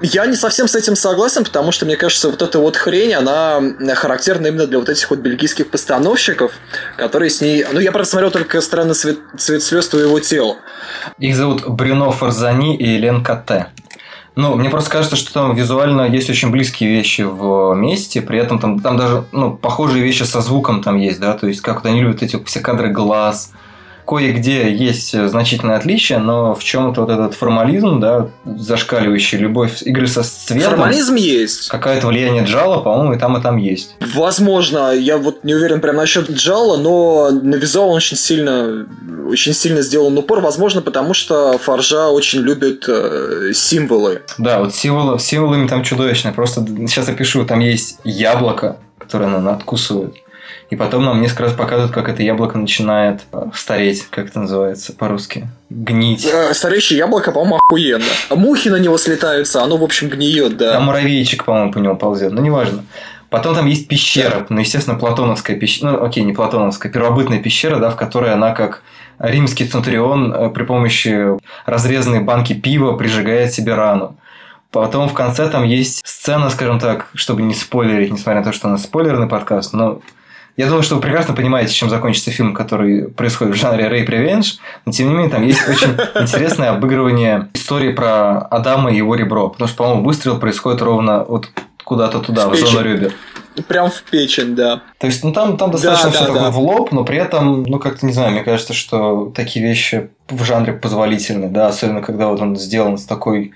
Я не совсем с этим согласен, потому что, мне кажется, вот эта вот хрень, она характерна именно для вот этих вот бельгийских постановщиков, которые с ней... Ну, я просто смотрел только «Странный цвет, цвет слез твоего тела». Их зовут Брюно Фарзани и Елен Катте. Ну, мне просто кажется, что там визуально есть очень близкие вещи в месте, при этом там, там даже ну, похожие вещи со звуком там есть, да, то есть как вот они любят эти все кадры глаз, кое-где есть значительное отличие, но в чем-то вот этот формализм, да, зашкаливающий любовь игры со цветом. Формализм есть. Какое-то влияние джала, по-моему, и там, и там есть. Возможно, я вот не уверен прям насчет джала, но на визуал он очень сильно, очень сильно сделан упор, возможно, потому что Фаржа очень любит э, символы. Да, вот символы, символами там чудовищные. Просто сейчас я пишу, там есть яблоко, которое она откусывает. И потом нам несколько раз показывают, как это яблоко начинает э, стареть, как это называется по-русски. Гнить. Э, стареющее яблоко, по-моему, охуенно. Мухи на него слетаются, оно, в общем, гниет, да. Там муравейчик, по-моему, по нему ползет, но неважно. Потом там есть пещера, ну, естественно, платоновская пещера, ну, окей, не платоновская, первобытная пещера, да, в которой она как римский центурион э, при помощи разрезанной банки пива прижигает себе рану. Потом в конце там есть сцена, скажем так, чтобы не спойлерить, несмотря на то, что у нас спойлерный подкаст, но я думаю, что вы прекрасно понимаете, чем закончится фильм, который происходит в жанре Rape Revenge, но тем не менее там есть очень интересное обыгрывание истории про Адама и его ребро, потому что, по-моему, выстрел происходит ровно вот куда-то туда, в, в зону ребер. Прям в печень, да. То есть, ну там, там достаточно да, все да, такое да. в лоб, но при этом, ну как-то не знаю, мне кажется, что такие вещи в жанре позволительны, да, особенно когда вот он сделан с такой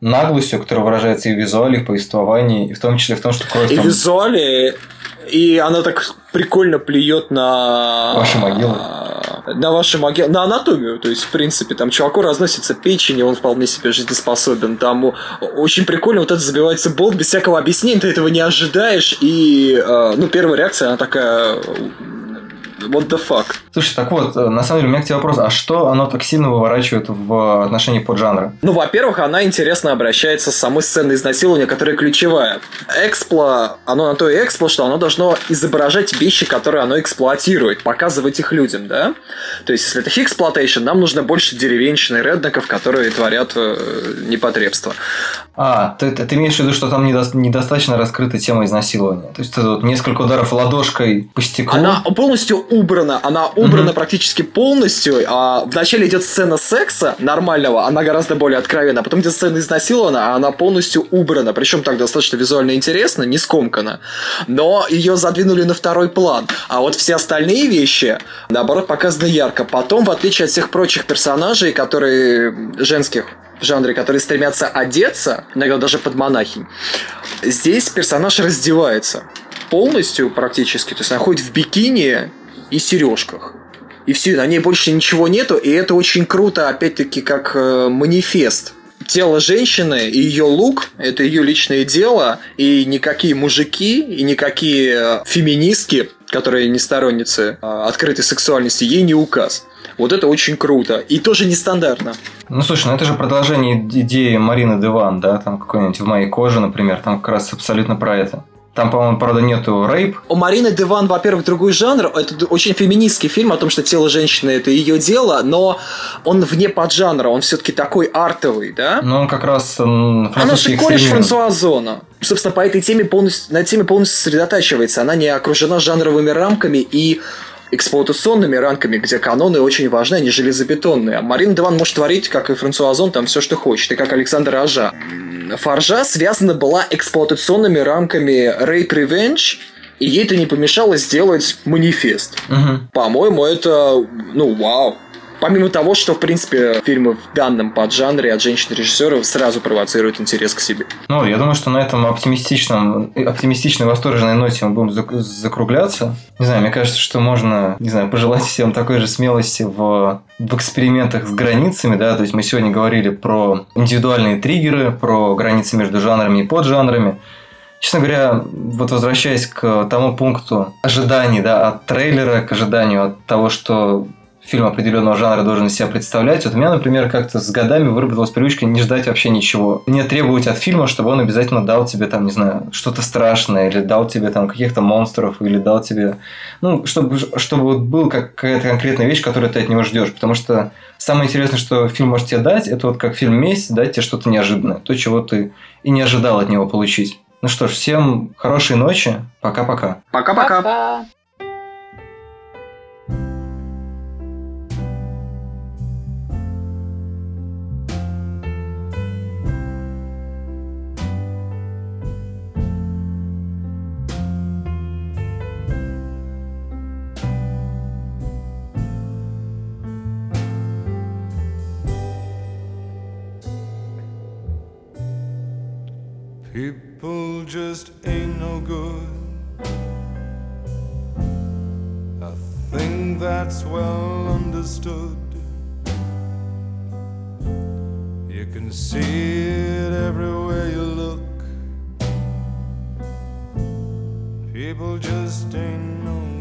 наглостью, которая выражается и в визуале, и в повествовании, и в том числе в том, что кровь И там... в визуале, и она так прикольно плюет на... Ваши могилы. На ваши могилы. На анатомию. То есть, в принципе, там чуваку разносится печень, и он вполне себе жизнеспособен. Там очень прикольно вот это забивается болт без всякого объяснения, ты этого не ожидаешь. И, э, ну, первая реакция, она такая What the fuck? Слушай, так вот, э, на самом деле у меня к тебе вопрос, а что оно так сильно выворачивает в отношении поджанра? Ну, во-первых, она интересно обращается с самой сценой изнасилования, которая ключевая. Экспло, оно на то и экспло, что оно должно изображать вещи, которые оно эксплуатирует, показывать их людям, да? То есть, если это hicksploitation, нам нужно больше деревенщины, реднеков, которые творят э, непотребство. А, ты, ты, ты имеешь в виду, что там недо, недостаточно раскрыта тема изнасилования? То есть, это вот несколько ударов ладошкой по стеклу? Она полностью убрана, она убрана угу. практически полностью. А вначале идет сцена секса нормального, она гораздо более откровенна, а потом идет сцена изнасилования, а она полностью убрана. Причем так достаточно визуально интересно, не скомкана. Но ее задвинули на второй план. А вот все остальные вещи, наоборот, показаны ярко. Потом, в отличие от всех прочих персонажей, которые женских в жанре, которые стремятся одеться, иногда даже под монахинь, здесь персонаж раздевается полностью практически, то есть она ходит в бикини и сережках. И все, на ней больше ничего нету, и это очень круто, опять-таки, как э, манифест. Тело женщины и ее лук – это ее личное дело, и никакие мужики, и никакие э, феминистки, которые не сторонницы э, открытой сексуальности, ей не указ. Вот это очень круто. И тоже нестандартно. Ну, слушай, ну это же продолжение идеи Марины Деван, да? Там какой-нибудь в моей коже, например. Там как раз абсолютно про это. Там, по-моему, правда, нету рейп. У Марины Деван, во-первых, другой жанр. Это очень феминистский фильм о том, что тело женщины – это ее дело, но он вне поджанра, он все-таки такой артовый, да? Но он как раз Она же кореш экстремизм. Франсуа Озона. Собственно, по этой теме полностью, на теме полностью сосредотачивается. Она не окружена жанровыми рамками и эксплуатационными рамками, где каноны очень важны, они железобетонные. А Марина Деван может творить, как и Франсуа Озон, там все, что хочет, и как Александр Ажа. Фаржа связана была эксплуатационными рамками Rape Revenge, и ей это не помешало сделать манифест. Мгм. По-моему, это, ну, вау. Помимо того, что, в принципе, фильмы в данном поджанре от женщин-режиссеров сразу провоцируют интерес к себе. Ну, я думаю, что на этом оптимистичном, оптимистичной, восторженной ноте мы будем зак- закругляться. Не знаю, мне кажется, что можно, не знаю, пожелать всем такой же смелости в, в экспериментах с границами, да, то есть мы сегодня говорили про индивидуальные триггеры, про границы между жанрами и поджанрами. Честно говоря, вот возвращаясь к тому пункту ожиданий, да, от трейлера, к ожиданию от того, что фильм определенного жанра должен из себя представлять. Вот у меня, например, как-то с годами выработалась привычка не ждать вообще ничего. Не требовать от фильма, чтобы он обязательно дал тебе, там, не знаю, что-то страшное, или дал тебе там каких-то монстров, или дал тебе... Ну, чтобы, чтобы вот был как какая-то конкретная вещь, которую ты от него ждешь. Потому что самое интересное, что фильм может тебе дать, это вот как фильм «Месть» дать тебе что-то неожиданное. То, чего ты и не ожидал от него получить. Ну что ж, всем хорошей ночи. Пока-пока. Пока-пока. Just ain't no good. I think that's well understood. You can see it everywhere you look. People just ain't no